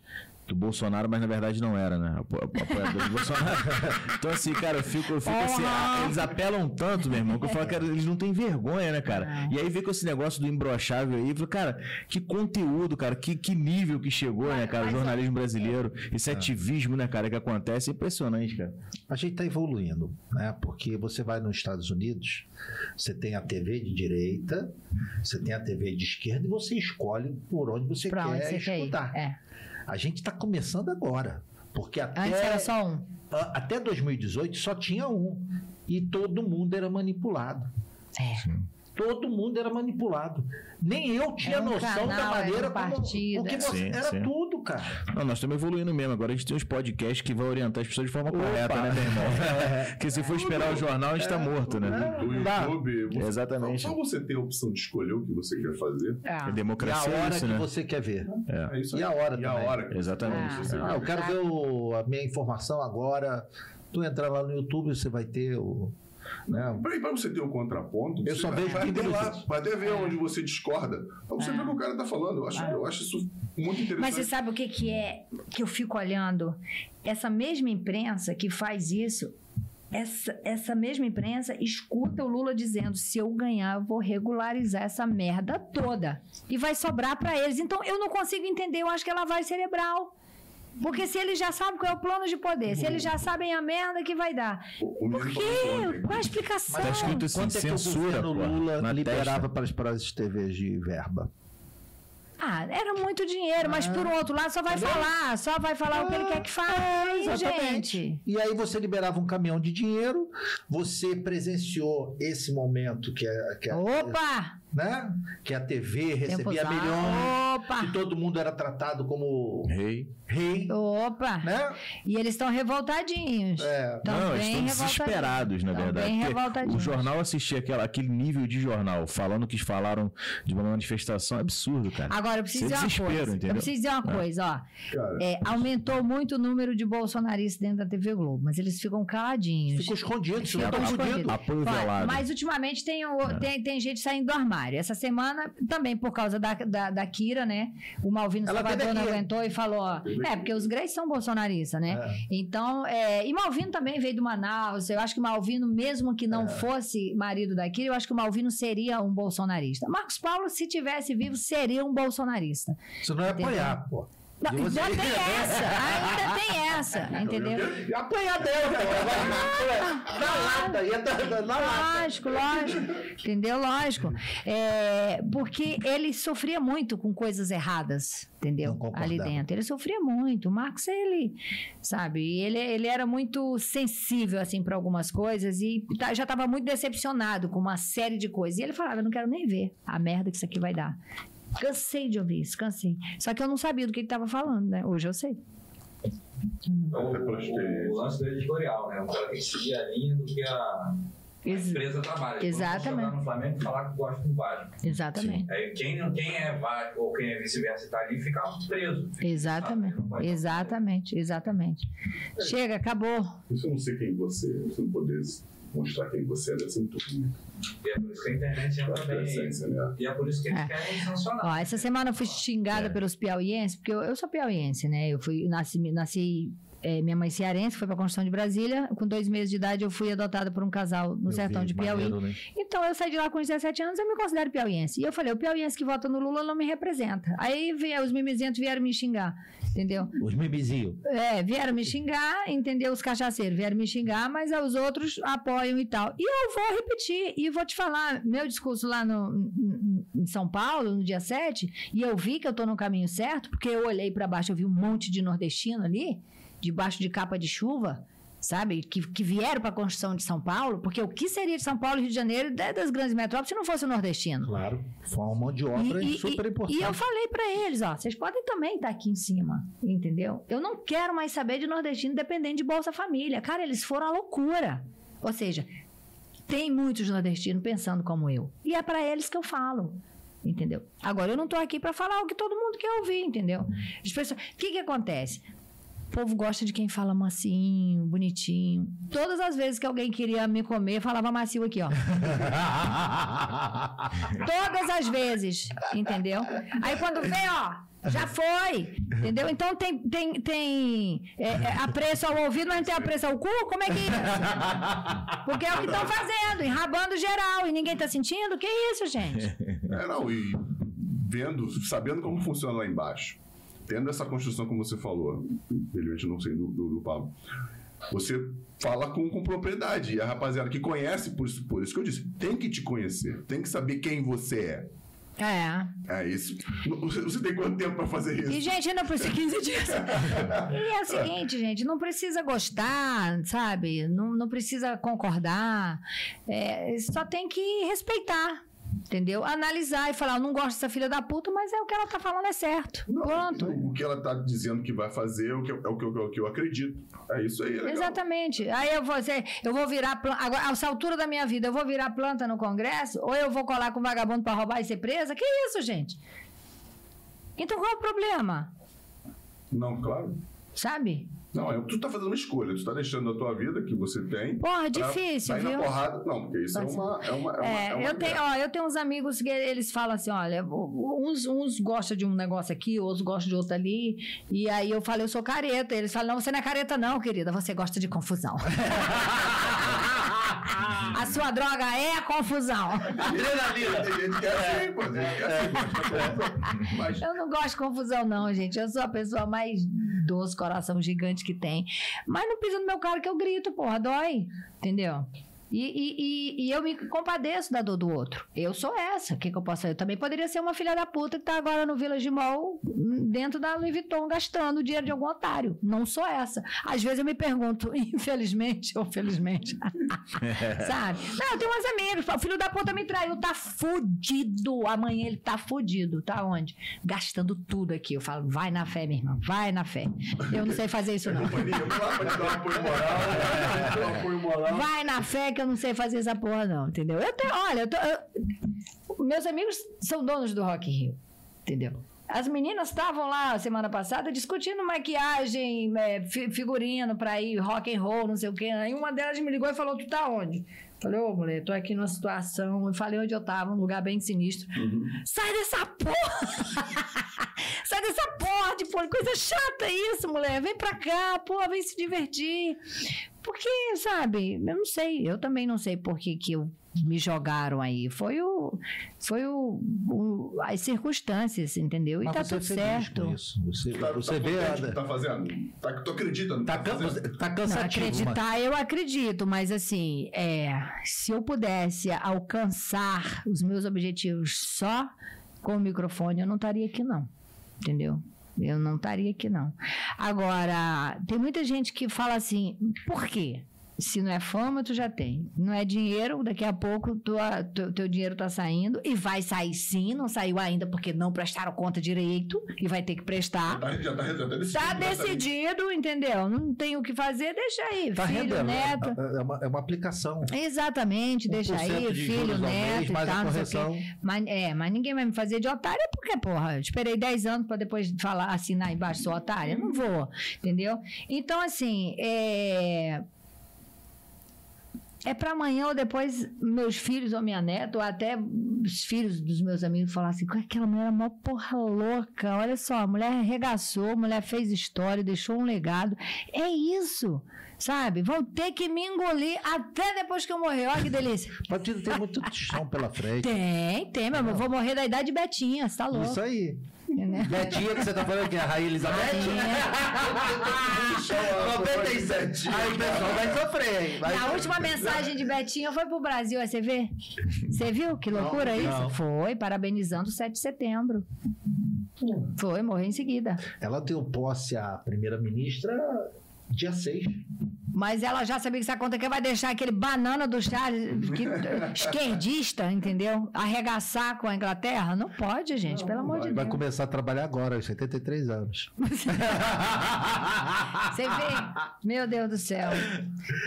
Do Bolsonaro, mas na verdade não era, né? Apo- Apoiadores do Bolsonaro. Então, assim, cara, eu fico, eu fico assim. Eles apelam tanto, meu irmão, que eu falo, cara, eles não têm vergonha, né, cara? Não. E aí vem com esse negócio do imbrochável aí, eu falo, cara, que conteúdo, cara, que, que nível que chegou, né, cara? O ó, jornalismo brasileiro, esse ativismo, né, cara, que acontece, é impressionante, cara. A gente está evoluindo, né? Porque você vai nos Estados Unidos, você tem a TV de direita, você tem a TV de esquerda e você escolhe por onde você Pra quer onde você quer escutar. É. A gente está começando agora, porque até, Antes era só um. até 2018 só tinha um e todo mundo era manipulado. É. Todo mundo era manipulado. Nem eu tinha Era um noção da canal, era maneira um como. partido, Porque é. você, Sim, era sim. tudo, cara. Não, nós estamos evoluindo mesmo. Agora a gente tem uns podcasts que vão orientar as pessoas de forma Opa! correta, né, meu irmão? Porque se for esperar o jornal, a gente tá morto, né? É. Dá. YouTube. Você, Exatamente. Só você ter a opção de escolher o que você quer fazer. É É. E a democracia é hora isso, que né? você quer ver. É. É isso E aí. a hora E a também. hora. que você Exatamente. Ah, eu quero ver o- a minha informação agora. Tu entrar lá no YouTube, você vai ter o. Né? Pra você ter o contraponto, Eu só vai, vejo vai até primeiro lá, vai até ver onde você discorda. Pra você É. ver o que o cara tá falando. Eu acho, eu acho isso muito interessante. Mas você sabe o que, que é que eu fico olhando? Essa mesma imprensa que faz isso, essa, essa mesma imprensa escuta o Lula dizendo: se eu ganhar, eu vou regularizar essa merda toda. E vai sobrar pra eles. Então eu não consigo entender, eu acho que é lavagem cerebral. Porque se eles já sabem qual é o plano de poder, se eles já sabem a merda que vai dar, O- o por quê? Qual é a explicação? Tá escrito assim, Quanto é que o censura, governo pô, Lula na liberava testa. para as, para as TVs de verba? Ah, era muito dinheiro, mas por outro lado só vai falar, só vai falar o que ele quer que fale, gente. E aí você liberava um caminhão de dinheiro, você presenciou esse momento que é, que é, Opa! Né? que a TV recebia Tempos- milhões, Opa! que todo mundo era tratado como Rei. rei, Opa! né? E eles estão revoltadinhos. É, Tão não, estão desesperados, na Tão verdade. bem revoltadinhos. o jornal assistir aquela, aquele nível de jornal, falando o que falaram de uma manifestação, é absurdo, cara. Agora, eu preciso é dizer uma desespero, coisa. entendeu? Eu preciso dizer uma É. coisa, ó. Cara, É, aumentou muito o número de bolsonaristas dentro da TV Globo, mas eles ficam caladinhos. ficou escondido, Ficam ficou escondidos. escondido. Apoio velado. Mas ultimamente tem, o- tem, tem gente saindo do armário. Essa semana, também por causa da, da, da Kira, né? O Malvino Ela Salvador não aguentou e falou: ó, é, porque os Greys são bolsonaristas, né? É. Então, é, e Malvino também veio do Manaus. Eu acho que Malvino, mesmo que É. não fosse marido da Kira, eu acho que o Malvino seria um bolsonarista. Marcos Paulo, se tivesse vivo, seria um bolsonarista. Isso não é apoiar, pô. Não, você- ainda tem essa, ainda tem essa, entendeu? E apanhar dela, pô. Na lata, ia dar na lata. Lógico, lógico. Entendeu? Lógico. É, porque ele sofria muito com coisas erradas, entendeu? Ali dentro. Ele sofria muito. O Marcos, ele, sabe, ele, ele era muito sensível, assim, para algumas coisas e tá- já estava muito decepcionado com uma série de coisas. E ele falava: Eu não quero nem ver a merda que isso aqui vai dar. Cansei de ouvir isso, cansei. Só que eu não sabia do que ele estava falando, né? Hoje eu sei. Pela O, o lance do editorial, né? O cara tem que seguir a linha do que a, a Ex- empresa trabalha. Exatamente. Quando jogar no Flamengo e falar que gosta do Vasco. Exatamente. Aí quem, quem é Vasco ou quem é vice-versa e tá ali fica preso. Exatamente. Não pode- Exatamente, exatamente. Chega, acabou. Se eu não sei quem você é, se eu não poder mostrar quem você é, deve ser muito ruim. E é por isso que a internet entra Pra bem. né? E é por isso que eles É. querem sancionar. Ó, essa semana eu fui xingada É. pelos piauienses, porque eu, eu sou piauiense, né? Eu fui, nasci, nasci é, minha mãe cearense, foi para a Construção de Brasília. Com dois meses de idade, eu fui adotada por um casal no Eu sertão vi, de Piauí. maneiro, né? Então, eu saí de lá com 17 anos, eu me considero piauiense. E eu falei, o piauiense que vota no Lula não me representa. Aí veio, os mimizentos vieram me xingar, entendeu? Os mimizinhos. É, vieram me xingar, entendeu? Os cachaceiros vieram me xingar, mas os outros apoiam e tal. E eu vou repetir, e vou te falar, meu discurso lá no, em- em São Paulo, no dia 7, e eu vi que eu tô no caminho certo, porque eu olhei para baixo, eu vi um monte de nordestino ali, debaixo de capa de chuva, sabe? Que, que vieram para a construção de São Paulo, porque o que seria de São Paulo e Rio de Janeiro, da- das grandes metrópoles, se não fosse o nordestino? Claro. Foi uma mão de obra E- e- super importante. E eu falei pra eles, ó, vocês podem também estar aqui em cima, entendeu? Eu não quero mais saber de nordestino dependente de Bolsa Família. Cara, eles foram à loucura. Ou seja, tem muitos nordestinos pensando como eu. E é pra eles que eu falo. Entendeu? Agora, eu não tô aqui pra falar o que todo mundo quer ouvir, entendeu? As pessoas... O que que acontece? O povo gosta de quem fala mansinho, bonitinho. Todas as vezes que alguém queria me comer, falava macio aqui, ó. Todas as vezes, entendeu? Aí quando vem, ó, já foi, entendeu? Então tem, tem, tem é, é, apreço ao ouvido, mas não tem apreço ao cu? Como é que é isso? Porque é o que estão fazendo, enrabando geral, e ninguém tá sentindo? Que isso, gente? É, não, e vendo, sabendo como funciona lá embaixo, tendo essa construção, como você falou, infelizmente eu não sei do, do, do Pablo, você fala com, com propriedade. E a rapaziada que conhece, por isso, por isso que eu disse, tem que te conhecer, tem que saber quem você é. É. É isso. Você, tem quanto tempo pra fazer E, isso? gente, não precisa 15 dias. E é o seguinte, gente, não precisa gostar, sabe? Não, não precisa concordar. É, só tem que respeitar. Entendeu? Analisar e falar, eu não gosto dessa filha da puta, mas é o que ela tá falando é certo. Não, Pronto. o que ela tá dizendo que vai fazer é o que, eu- é o que, eu, é o que eu acredito. É isso aí, é. Exatamente. Aí eu vou eu vou virar planta. Agora, a essa altura da minha vida, eu vou virar planta no Congresso? Ou eu vou colar com vagabundo pra roubar e ser presa? Que isso, gente? Então qual é o problema? Não, claro. Sabe? Não, é, tu tá fazendo uma escolha, tu tá deixando a tua vida que você tem. Porra, difícil, sair viu? na porrada. Não, porque isso é Pode uma. É uma, é uma, É, é uma eu, tenho, ó, eu tenho uns amigos que eles falam assim: olha, uns, uns gostam de um negócio aqui, outros gostam de outro ali. E aí eu falo, eu sou careta. Eles falam, não, você não é careta, não, querida, você gosta de confusão. A sua droga é a confusão. Tem gente que é assim, pô. É assim. Mas Eu não gosto de confusão, não, gente. Eu sou a pessoa mais doce, coração gigante que tem. Mas não pisa no meu cara que eu grito, porra, dói. Entendeu? E, e, e, e eu me compadeço da dor do outro. Eu sou essa. O que, que eu posso fazer? Eu também poderia ser uma filha da puta que tá agora no Village Mall, dentro da Louis Vuitton, gastando o dinheiro de algum otário. Não sou essa. Às vezes eu me pergunto, infelizmente ou felizmente. Sabe? Não, eu tenho umas amigas. O filho da puta me traiu, tá fudido. Amanhã ele tá fudido. Tá onde? Gastando tudo aqui. Eu falo, vai na fé, minha irmã, vai na fé. Eu não sei fazer isso, não. um né? Um. Vai na fé que eu não sei fazer essa porra, não, entendeu? Eu tenho, olha, eu tô- eu- meus amigos são donos do Rock in Rio, entendeu? As meninas estavam lá semana passada discutindo maquiagem, é, fi- figurino pra ir rock and roll, não sei o quê. Aí uma delas me ligou e falou: Tu tá onde? Falei, ô mulher, tô aqui numa situação. Eu falei onde eu tava, um lugar bem sinistro. Sai dessa porra! Sai dessa porra de pô, coisa chata isso, mulher. Vem pra cá, pô, vem se divertir. Porque, sabe, eu não sei, eu também não sei por que, que eu- me jogaram aí. Foi o. Foi o, o- as circunstâncias, entendeu? E Mas tá você é tudo feliz certo. com isso. Você, Tá, você tá vê. que tá fazendo? Tá, tu acredita no Tá, tá, fazendo? tá Não, cansativo. mas- acreditar, eu acredito, mas assim, é, se eu pudesse alcançar os meus objetivos só com o microfone, eu não estaria aqui, não. Entendeu? Eu não estaria aqui, não. Agora, tem muita gente que fala assim, por quê? Se não é fama, tu já tem. Não é dinheiro, daqui a pouco tua, teu, teu dinheiro tá saindo. E vai sair sim, não saiu ainda porque não prestaram conta direito. E vai ter que prestar. Tá, já tá, já tá decidido. Tá tá- decidido, entendeu? Não tem o que fazer, deixa aí. Tá filho, rendendo. neto. É, é uma, é uma aplicação. Exatamente, deixa 1% aí, de filho, neto mês, e tal, não sei o quê. Mas, é, mas ninguém vai me fazer de otária porque, porra, eu esperei 10 anos pra depois falar, assinar embaixo, sou otária. Não vou, entendeu? Então, assim, é... É pra amanhã ou depois meus filhos ou minha neta, ou até os filhos dos meus amigos falar assim: "Cara, aquela mulher é mó porra louca. Olha só, a mulher arregaçou, a mulher fez história, deixou um legado. É isso, sabe? Vão ter que me engolir até depois que eu morrer. Olha que delícia. O partido tem muito chão pela frente. Tem, tem, meu amor. Vou morrer da idade de Betinha, você tá louco. Isso aí. Né? Betinha que você tá falando aqui, a Rainha Elizabeth? Betinha. 97. Aí o pessoal vai sofrer, hein? Vai... A última mensagem de Betinha foi pro Brasil, aí você vê? Você viu que loucura Não, isso? não. Foi, parabenizando o 7 de setembro. Foi, morreu em seguida. Ela deu posse à primeira-ministra dia 6. Mas ela já sabia que essa conta aqui vai deixar aquele banana do Charles, que, esquerdista, entendeu? Arregaçar com a Inglaterra? Não pode, gente, pelo amor de Vai Deus. começar a trabalhar agora, aos 73 anos. Você vê? Meu Deus do céu.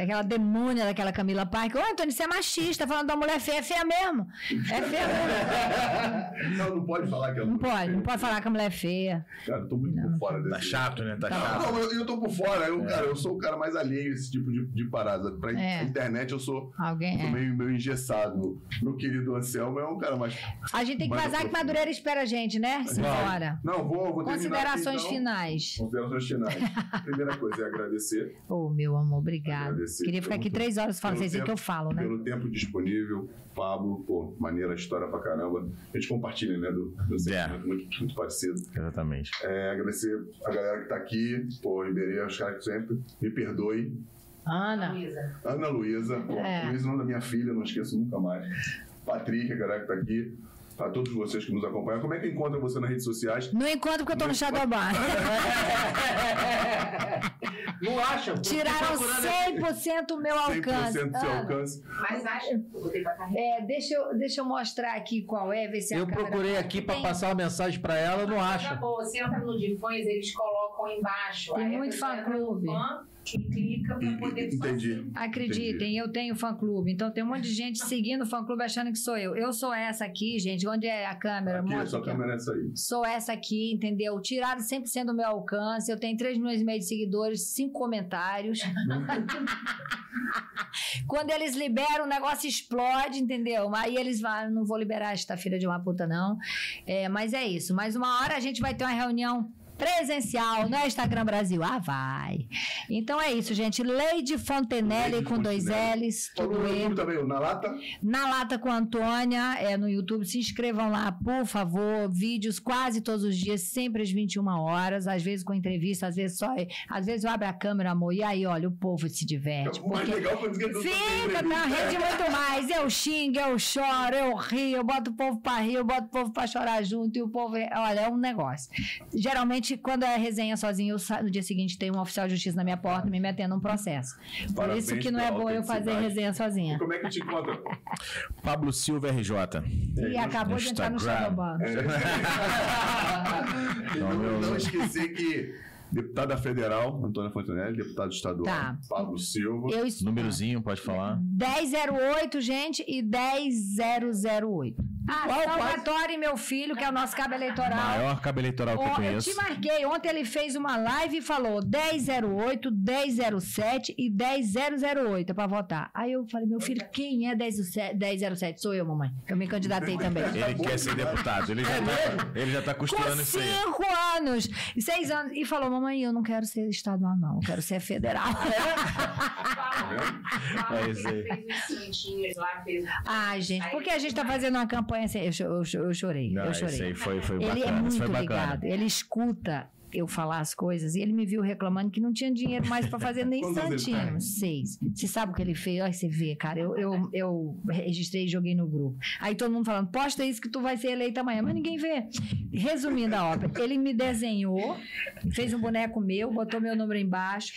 Aquela demônia daquela Camila Parker. Ô, Antônio, você é machista, falando da mulher feia. É feia mesmo. É feia mesmo. Não, não pode falar que ela Não pode, não pode falar que a mulher é feia. Cara, eu tô muito por fora desse. Tá chato, né? Tá Tá chato. Não, eu, eu tô por fora. Eu, cara, eu sou o cara mais alheio esse tipo de, de parada. Pra É. internet eu sou, Alguém sou é. meio, meio engessado. Meu querido Anselmo é um cara mais. A gente tem que vazar que. Madureira espera a gente, né? Simbora. Não, vou, vou terminar Considerações aqui, então. finais. Considerações finais. Primeira coisa é agradecer Ô, meu amor, obrigado. Agradecer Queria ficar aqui três horas falando, vocês veem que eu tempo- falo, né? pelo tempo disponível. Pablo, pô, maneira história pra caramba. A gente compartilha, né? Do, do sentimento muito, muito parecido. Exatamente. É, agradecer a galera que tá aqui, pô, Ribeirão, os caras que sempre me perdoe. Ana. Ana Luísa, É. Luísa é o nome da minha filha, não esqueço nunca mais. Patrick, a galera que tá aqui. A todos vocês que nos acompanham. Como é que encontra você nas redes sociais? Não encontro porque eu tô no Shadowban. Não acha? Tiraram Procurando- 100% do meu alcance. 100% do seu alcance. Mas acho. Eu botei pra carregar. É, deixa eu, deixa eu mostrar aqui qual é, ver se a Eu procurei aqui pra Tem- passar uma mensagem pra ela, não acha. Você entra no Difões, eles colocam embaixo. Tem muito fã-clube. no fã E clica pra E- poder Entendi. fazer. Acreditem, eu tenho fã-clube. Então tem um monte de gente seguindo o fã-clube achando que sou eu. Eu sou essa aqui, gente. Onde é a câmera? Aqui, a Mostra câmera é essa aí. Sou essa aqui, entendeu? Tiraram 100% do meu alcance. Eu tenho 3 milhões e meio de seguidores, 5 comentários. Quando eles liberam, o negócio explode, entendeu? Aí eles vão, não vou liberar esta filha de uma puta, não. É, mas é isso. Mas uma hora a gente vai ter uma reunião presencial no Instagram Brasil. Ah, vai. Então é isso, gente. Leide Fontenelle Leide com dois Fontenelle. L's, Falou tudo no. YouTube também, na lata. Na Lata com a Antônia, é no YouTube. Se inscrevam lá, por favor. Vídeos quase todos os dias, sempre às 21 horas. Às vezes com entrevista, às vezes só. Às vezes eu abro a câmera, amor, e aí, olha, o povo se diverte. mais Porque legal foi dizer que eu tô Fica, tá, rende muito mais. Eu xingo, eu choro, eu rio, eu boto o povo pra rir, eu boto o povo pra chorar junto. E o povo, é- olha, é um negócio. Geralmente, quando é resenha sozinho, eu no dia seguinte tem um oficial de justiça na minha porta me metendo um processo. Por Parabéns isso que não é bom eu fazer resenha sozinha. E como é que te encontra? Pablo Silva RJ. E acabou de entrar no. Shadowban. E Não, não, não esquecer que deputada federal, Antônia Fontenelle, deputado estadual, Tá. Pablo Silva. Eu Númerozinho, pode falar. 1008, gente, e 10008. Ah, Qual, Salvatore, meu filho, que é o nosso cabo eleitoral. Maior cabo eleitoral que eu Ó, eu conheço. te marquei. Ontem ele fez uma live e falou 1008, 1007 e 10008 pra votar. Aí eu falei, meu filho, quem é 1007? 1007? Sou eu, mamãe. Eu me candidatei também. Ele quer ser deputado. Ele já, tá, ele já tá Com costurando isso aí. cinco anos, seis anos. E falou, mamãe, eu não quero ser estadual, não. Eu quero ser federal. É isso aí. Fez uns santinhos lá, fez. Ai, gente, porque a gente tá fazendo uma campanha assim. Eu, eu, eu chorei. Não, eu chorei. aí foi, foi Ele é bacana. muito bacana. ligado. Ele escuta eu falar as coisas e ele me viu reclamando que não tinha dinheiro mais pra fazer nem santinho. Seis. Você sabe o que ele fez? Olha, você vê, cara. Eu, eu, eu registrei e joguei no grupo. Aí todo mundo falando, posta isso que tu vai ser eleita amanhã. Mas ninguém vê. Resumindo a obra, ele me desenhou, fez um boneco meu, botou meu número embaixo,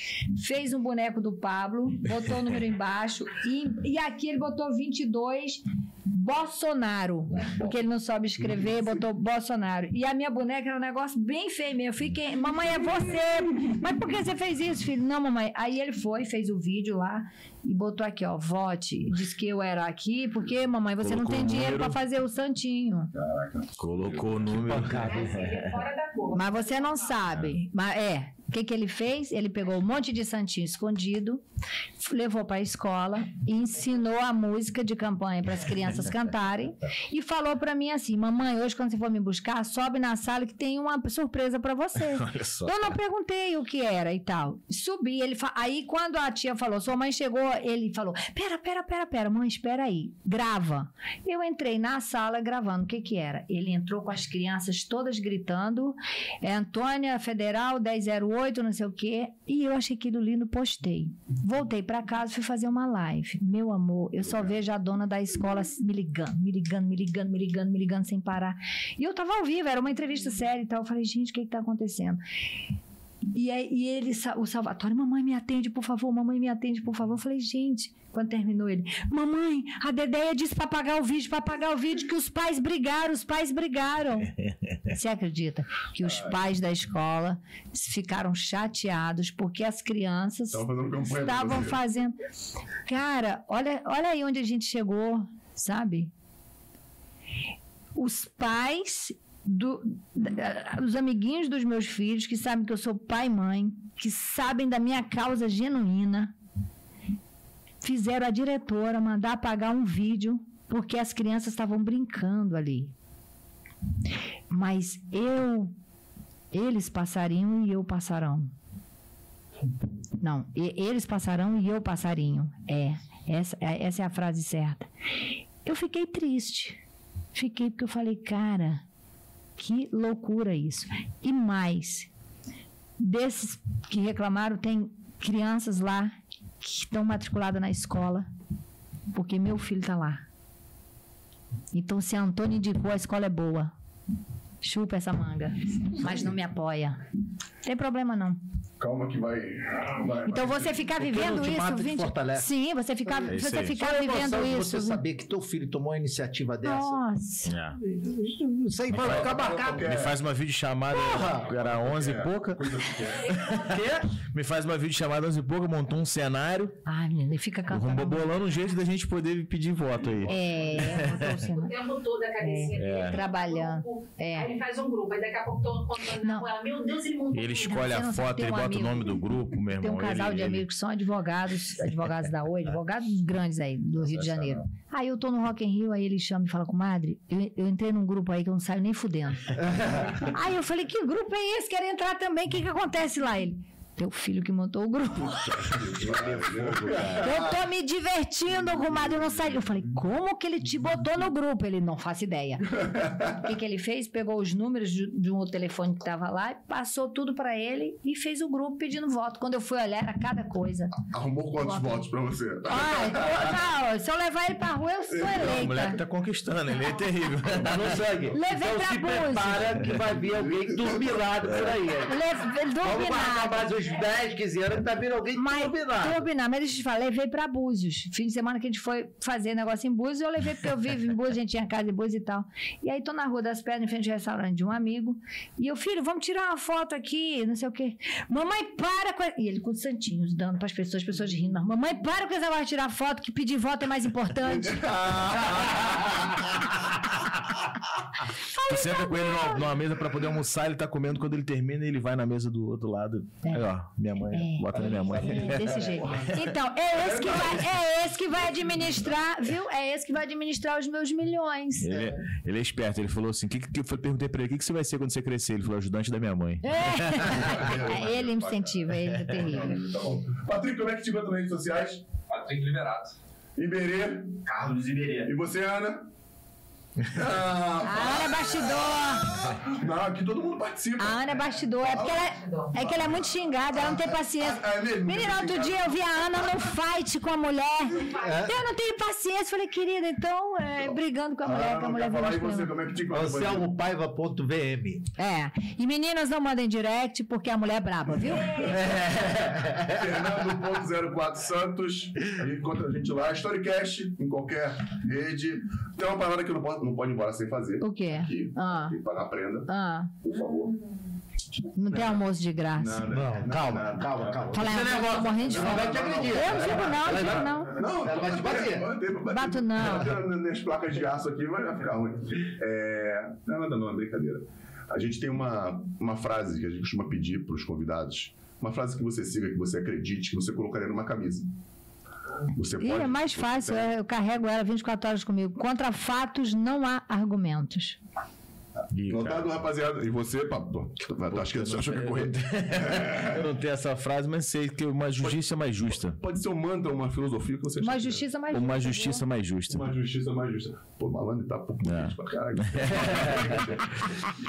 fez um boneco do Pablo, botou o número embaixo e, e aqui ele botou 22 Bolsonaro, porque ele não sabe escrever, botou Bolsonaro. E a minha boneca era um negócio bem feio mesmo. Eu fiquei, mamãe, é você. Mas por que você fez isso, filho? Não, mamãe. Aí ele foi, fez o vídeo lá e botou aqui, ó, vote. Disse que eu era aqui, porque, mamãe, você não Colocou tem o dinheiro pra fazer o santinho. Colocou o número. É fora da cor. Mas você não sabe. Mas é, que, que ele fez? Ele pegou um monte de santinho escondido, levou para a escola e ensinou a música de campanha para as crianças cantarem e falou para mim assim: Mamãe, hoje quando você for me buscar, sobe na sala que tem uma surpresa para você. Olha só. Eu não perguntei o que era e tal. Subi, ele fa- aí quando a tia falou, sua mãe chegou, ele falou: "Pera, pera, pera, pera, mãe, espera aí. Grava". Eu entrei na sala gravando. O que que era? Ele entrou com as crianças todas gritando: é Antônia Federal 1008, não sei o quê, e eu achei aquilo lindo, postei. Voltei pra casa, fui fazer uma live. Meu amor, eu só vejo a dona da escola me ligando, me ligando, me ligando, me ligando, me ligando sem parar. E eu tava ao vivo, era uma entrevista séria e tal. Eu falei, gente, o que que tá acontecendo? E, aí, e ele, o Salvatore, mamãe, me atende, por favor, mamãe, me atende, por favor. Eu falei, gente, quando terminou ele, mamãe, a Dedéia disse pra apagar o vídeo, pra apagar o vídeo, que os pais brigaram, os pais brigaram. Você acredita que os pais da escola ficaram chateados porque as crianças Estavam fazendo estavam fazendo. Cara, olha, olha aí onde a gente chegou, sabe? Os pais, do, os amiguinhos dos meus filhos, que sabem que eu sou pai e mãe, que sabem da minha causa genuína, fizeram a diretora mandar apagar um vídeo porque as crianças estavam brincando ali. Mas eu, eles passariam e eu passarão. Não, eles passarão e eu passarinho. É, essa, é- essa é a frase certa. Eu fiquei triste. Fiquei porque eu falei, cara, que loucura isso. E mais, desses que reclamaram, tem crianças lá que estão matriculadas na escola, porque meu filho está lá. Então, se a Antônia indicou, a escola é boa. Chupa essa manga. Mas não me apoia. Tem problema não. Calma que vai. vai Então vai. você ficar vivendo isso. que 20... fortalece. Sim, você ficar, É você aí. ficar Só vivendo isso. você saber que teu filho tomou uma iniciativa dessa. Nossa. É. Isso aí vai ficar marcado. Me faz uma videochamada, Porra! era 11 e É, pouca. pequena. Me faz uma videochamada 11 e pouca, montou um cenário. Ai, menina, e fica cantando. Arrumou bolando um jeito da gente poder pedir voto aí. É, botou o tempo todo a cabecinha dele. É. Trabalhando. É. Aí ele faz um grupo, aí daqui a pouco Não. com ela. Meu Deus, ele montou Ele tudo. escolhe a foto, ele um bota o amigo- nome do grupo, meu irmão. Tem um casal ele, de ele- amigos que são advogados, advogados da Oi, advogados grandes aí do Rio de Janeiro. Aí eu tô no Rock in Rio, aí ele chama e fala, comadre, eu, eu entrei num grupo aí que eu não saio nem fudendo. aí eu falei, que grupo é esse? Quero entrar também, o que que acontece lá? Ele, teu filho que montou o grupo. Eu tô me divertindo, comadre, eu não saio. Eu falei, como que ele te botou no grupo? Ele, não faço ideia. O que, que ele fez? Pegou os números de, de um telefone que tava lá, passou tudo pra ele e fez o grupo pedindo voto. Quando eu fui olhar, era cada coisa. Arrumou quantos Voto. votos pra você? Ai, eu- não, se eu levar ele pra rua, eu sou O moleque tá conquistando, ele é terrível. Tá no sangue. Levei então pra se Búzios. prepara que vai vir alguém turbinado por aí. Leve- Ele Vamos marcar uns 10, 15 anos que tá vindo alguém Mas, turbinado. turbinar, mas deixa eu te falar, levei pra Búzios. Fim de semana que a gente foi fazer negócio em Búzios, eu levei porque eu vivo em Búzios, a gente tinha casa em Búzios e tal. E aí tô na Rua das Pedras, em frente ao restaurante de um amigo. E eu, filho, vamos tirar uma foto aqui, não sei o quê. Mamãe, para com... E ele com os santinhos, dando pras pessoas, as pessoas rindo. Mamãe, para com esse negócio de tirar foto, que pedir voto é mais importante. Tu senta com ele numa, numa mesa pra poder almoçar, ele tá comendo, quando ele termina, ele vai na mesa do outro lado. Aí, ó, minha mãe, É. bota na minha mãe. É, desse jeito. Então, é esse, que vai, é esse que vai administrar, viu? É esse que vai administrar os meus milhões. Ele, é- ele é esperto, ele falou assim: que, que, eu perguntei pra ele, o que, que você vai ser quando você crescer? Ele falou, ajudante da minha mãe. É, ele incentiva, ele é terrível. Tá bom. Patrick, como é que te encontra nas redes sociais? Patrick Liberato. Iberê. Carlos Iberê. E você, Ana? A Ah, Ana é bastidor. não, aqui todo mundo participa. A Ana é bastidor. É porque ela é, é que ela é muito xingada, ela não tem paciência. Ah, é mesmo? Menina, outro dia eu vi a Ana num fight com a mulher. É? Eu não tenho paciência. Falei, querida, então, é, brigando com a mulher, Ah, que a não mulher falar você, como é que te encontra? Anselmopaiva.vm É. E meninas não mandem direct porque a mulher é braba, viu? Fernando.04 Santos. A gente encontra a gente lá. Storycast, em qualquer rede. Tem uma parada que não pode, não pode ir embora sem fazer. O quê? Aqui. Ah. Tem que pagar a prenda, Ah, por favor. não tem almoço de graça. Nada. Não, calma, nada. calma, calma. Fala, Você eu tô morrendo de fome. vai te agredir. Eu não fico não, não fico vai- não. Não, Ela vai te bater. Bato não. Nas placas de aço aqui vai ficar ruim. É... Não é nada não, é brincadeira. A gente tem uma, uma frase que a gente costuma pedir para os convidados Uma frase que você siga, que você acredite, que você colocaria numa camisa. Você pode. é mais fácil, é, eu carrego ela 24 horas comigo. Contra fatos não há argumentos. Ih, cara. Notado, rapaziada. E você, Pablo? Acho que eu não achou que sei. correr. Eu não tenho essa frase, mas sei que uma justiça mais justa. Pode ser um mantra, uma filosofia que você Uma é. justiça mais Uma justa, justiça mais justa. Uma justiça mais justa. Pô, malandro tá por É. pra caralho.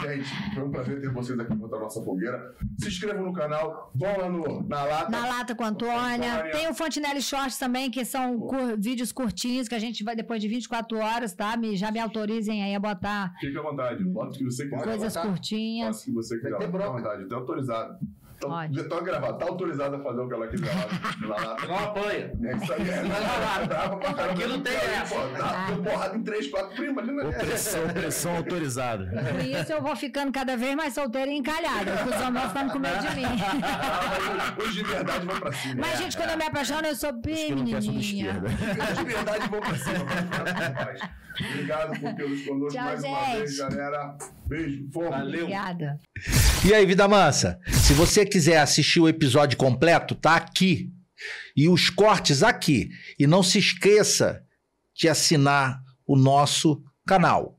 Gente, foi um prazer ter vocês aqui junto à nossa fogueira. Se inscrevam no canal, vão lá no, na lata. Na lata com a Antônia. Antônia. Tem o Fontinelli Shorts também, que são cur- vídeos curtinhos que a gente vai depois de 24 horas, tá? Me, já me autorizem aí a botar Fique à vontade, bota o que você quiser. coisas botar. curtinhas. Faça o que você quiser. Vai ter vontade, tá autorizado. Então, tá gravado, tá autorizado a fazer o que ela quiser lá na lata. Não apanha. É isso aí, é. Não, pra caramba. Aqui não tem essa. pô, Tá, deu porrada em três, quatro primas, imagina. Opressão, opressão autorizada. Por isso eu vou ficando cada vez mais solteira e encalhada. porque Os homens ficando com medo de mim. Os de verdade vão pra cima. Mas, gente, quando eu me apaixono, eu sou bem não menininha. Os de verdade vão pra cima. Obrigado por tê-los conosco mais uma vez, galera. Beijo, fomos. Valeu. Obrigada. E aí, Vida Mansa? Se você quiser assistir o episódio completo, tá aqui. E os cortes aqui. E não se esqueça de assinar o nosso canal.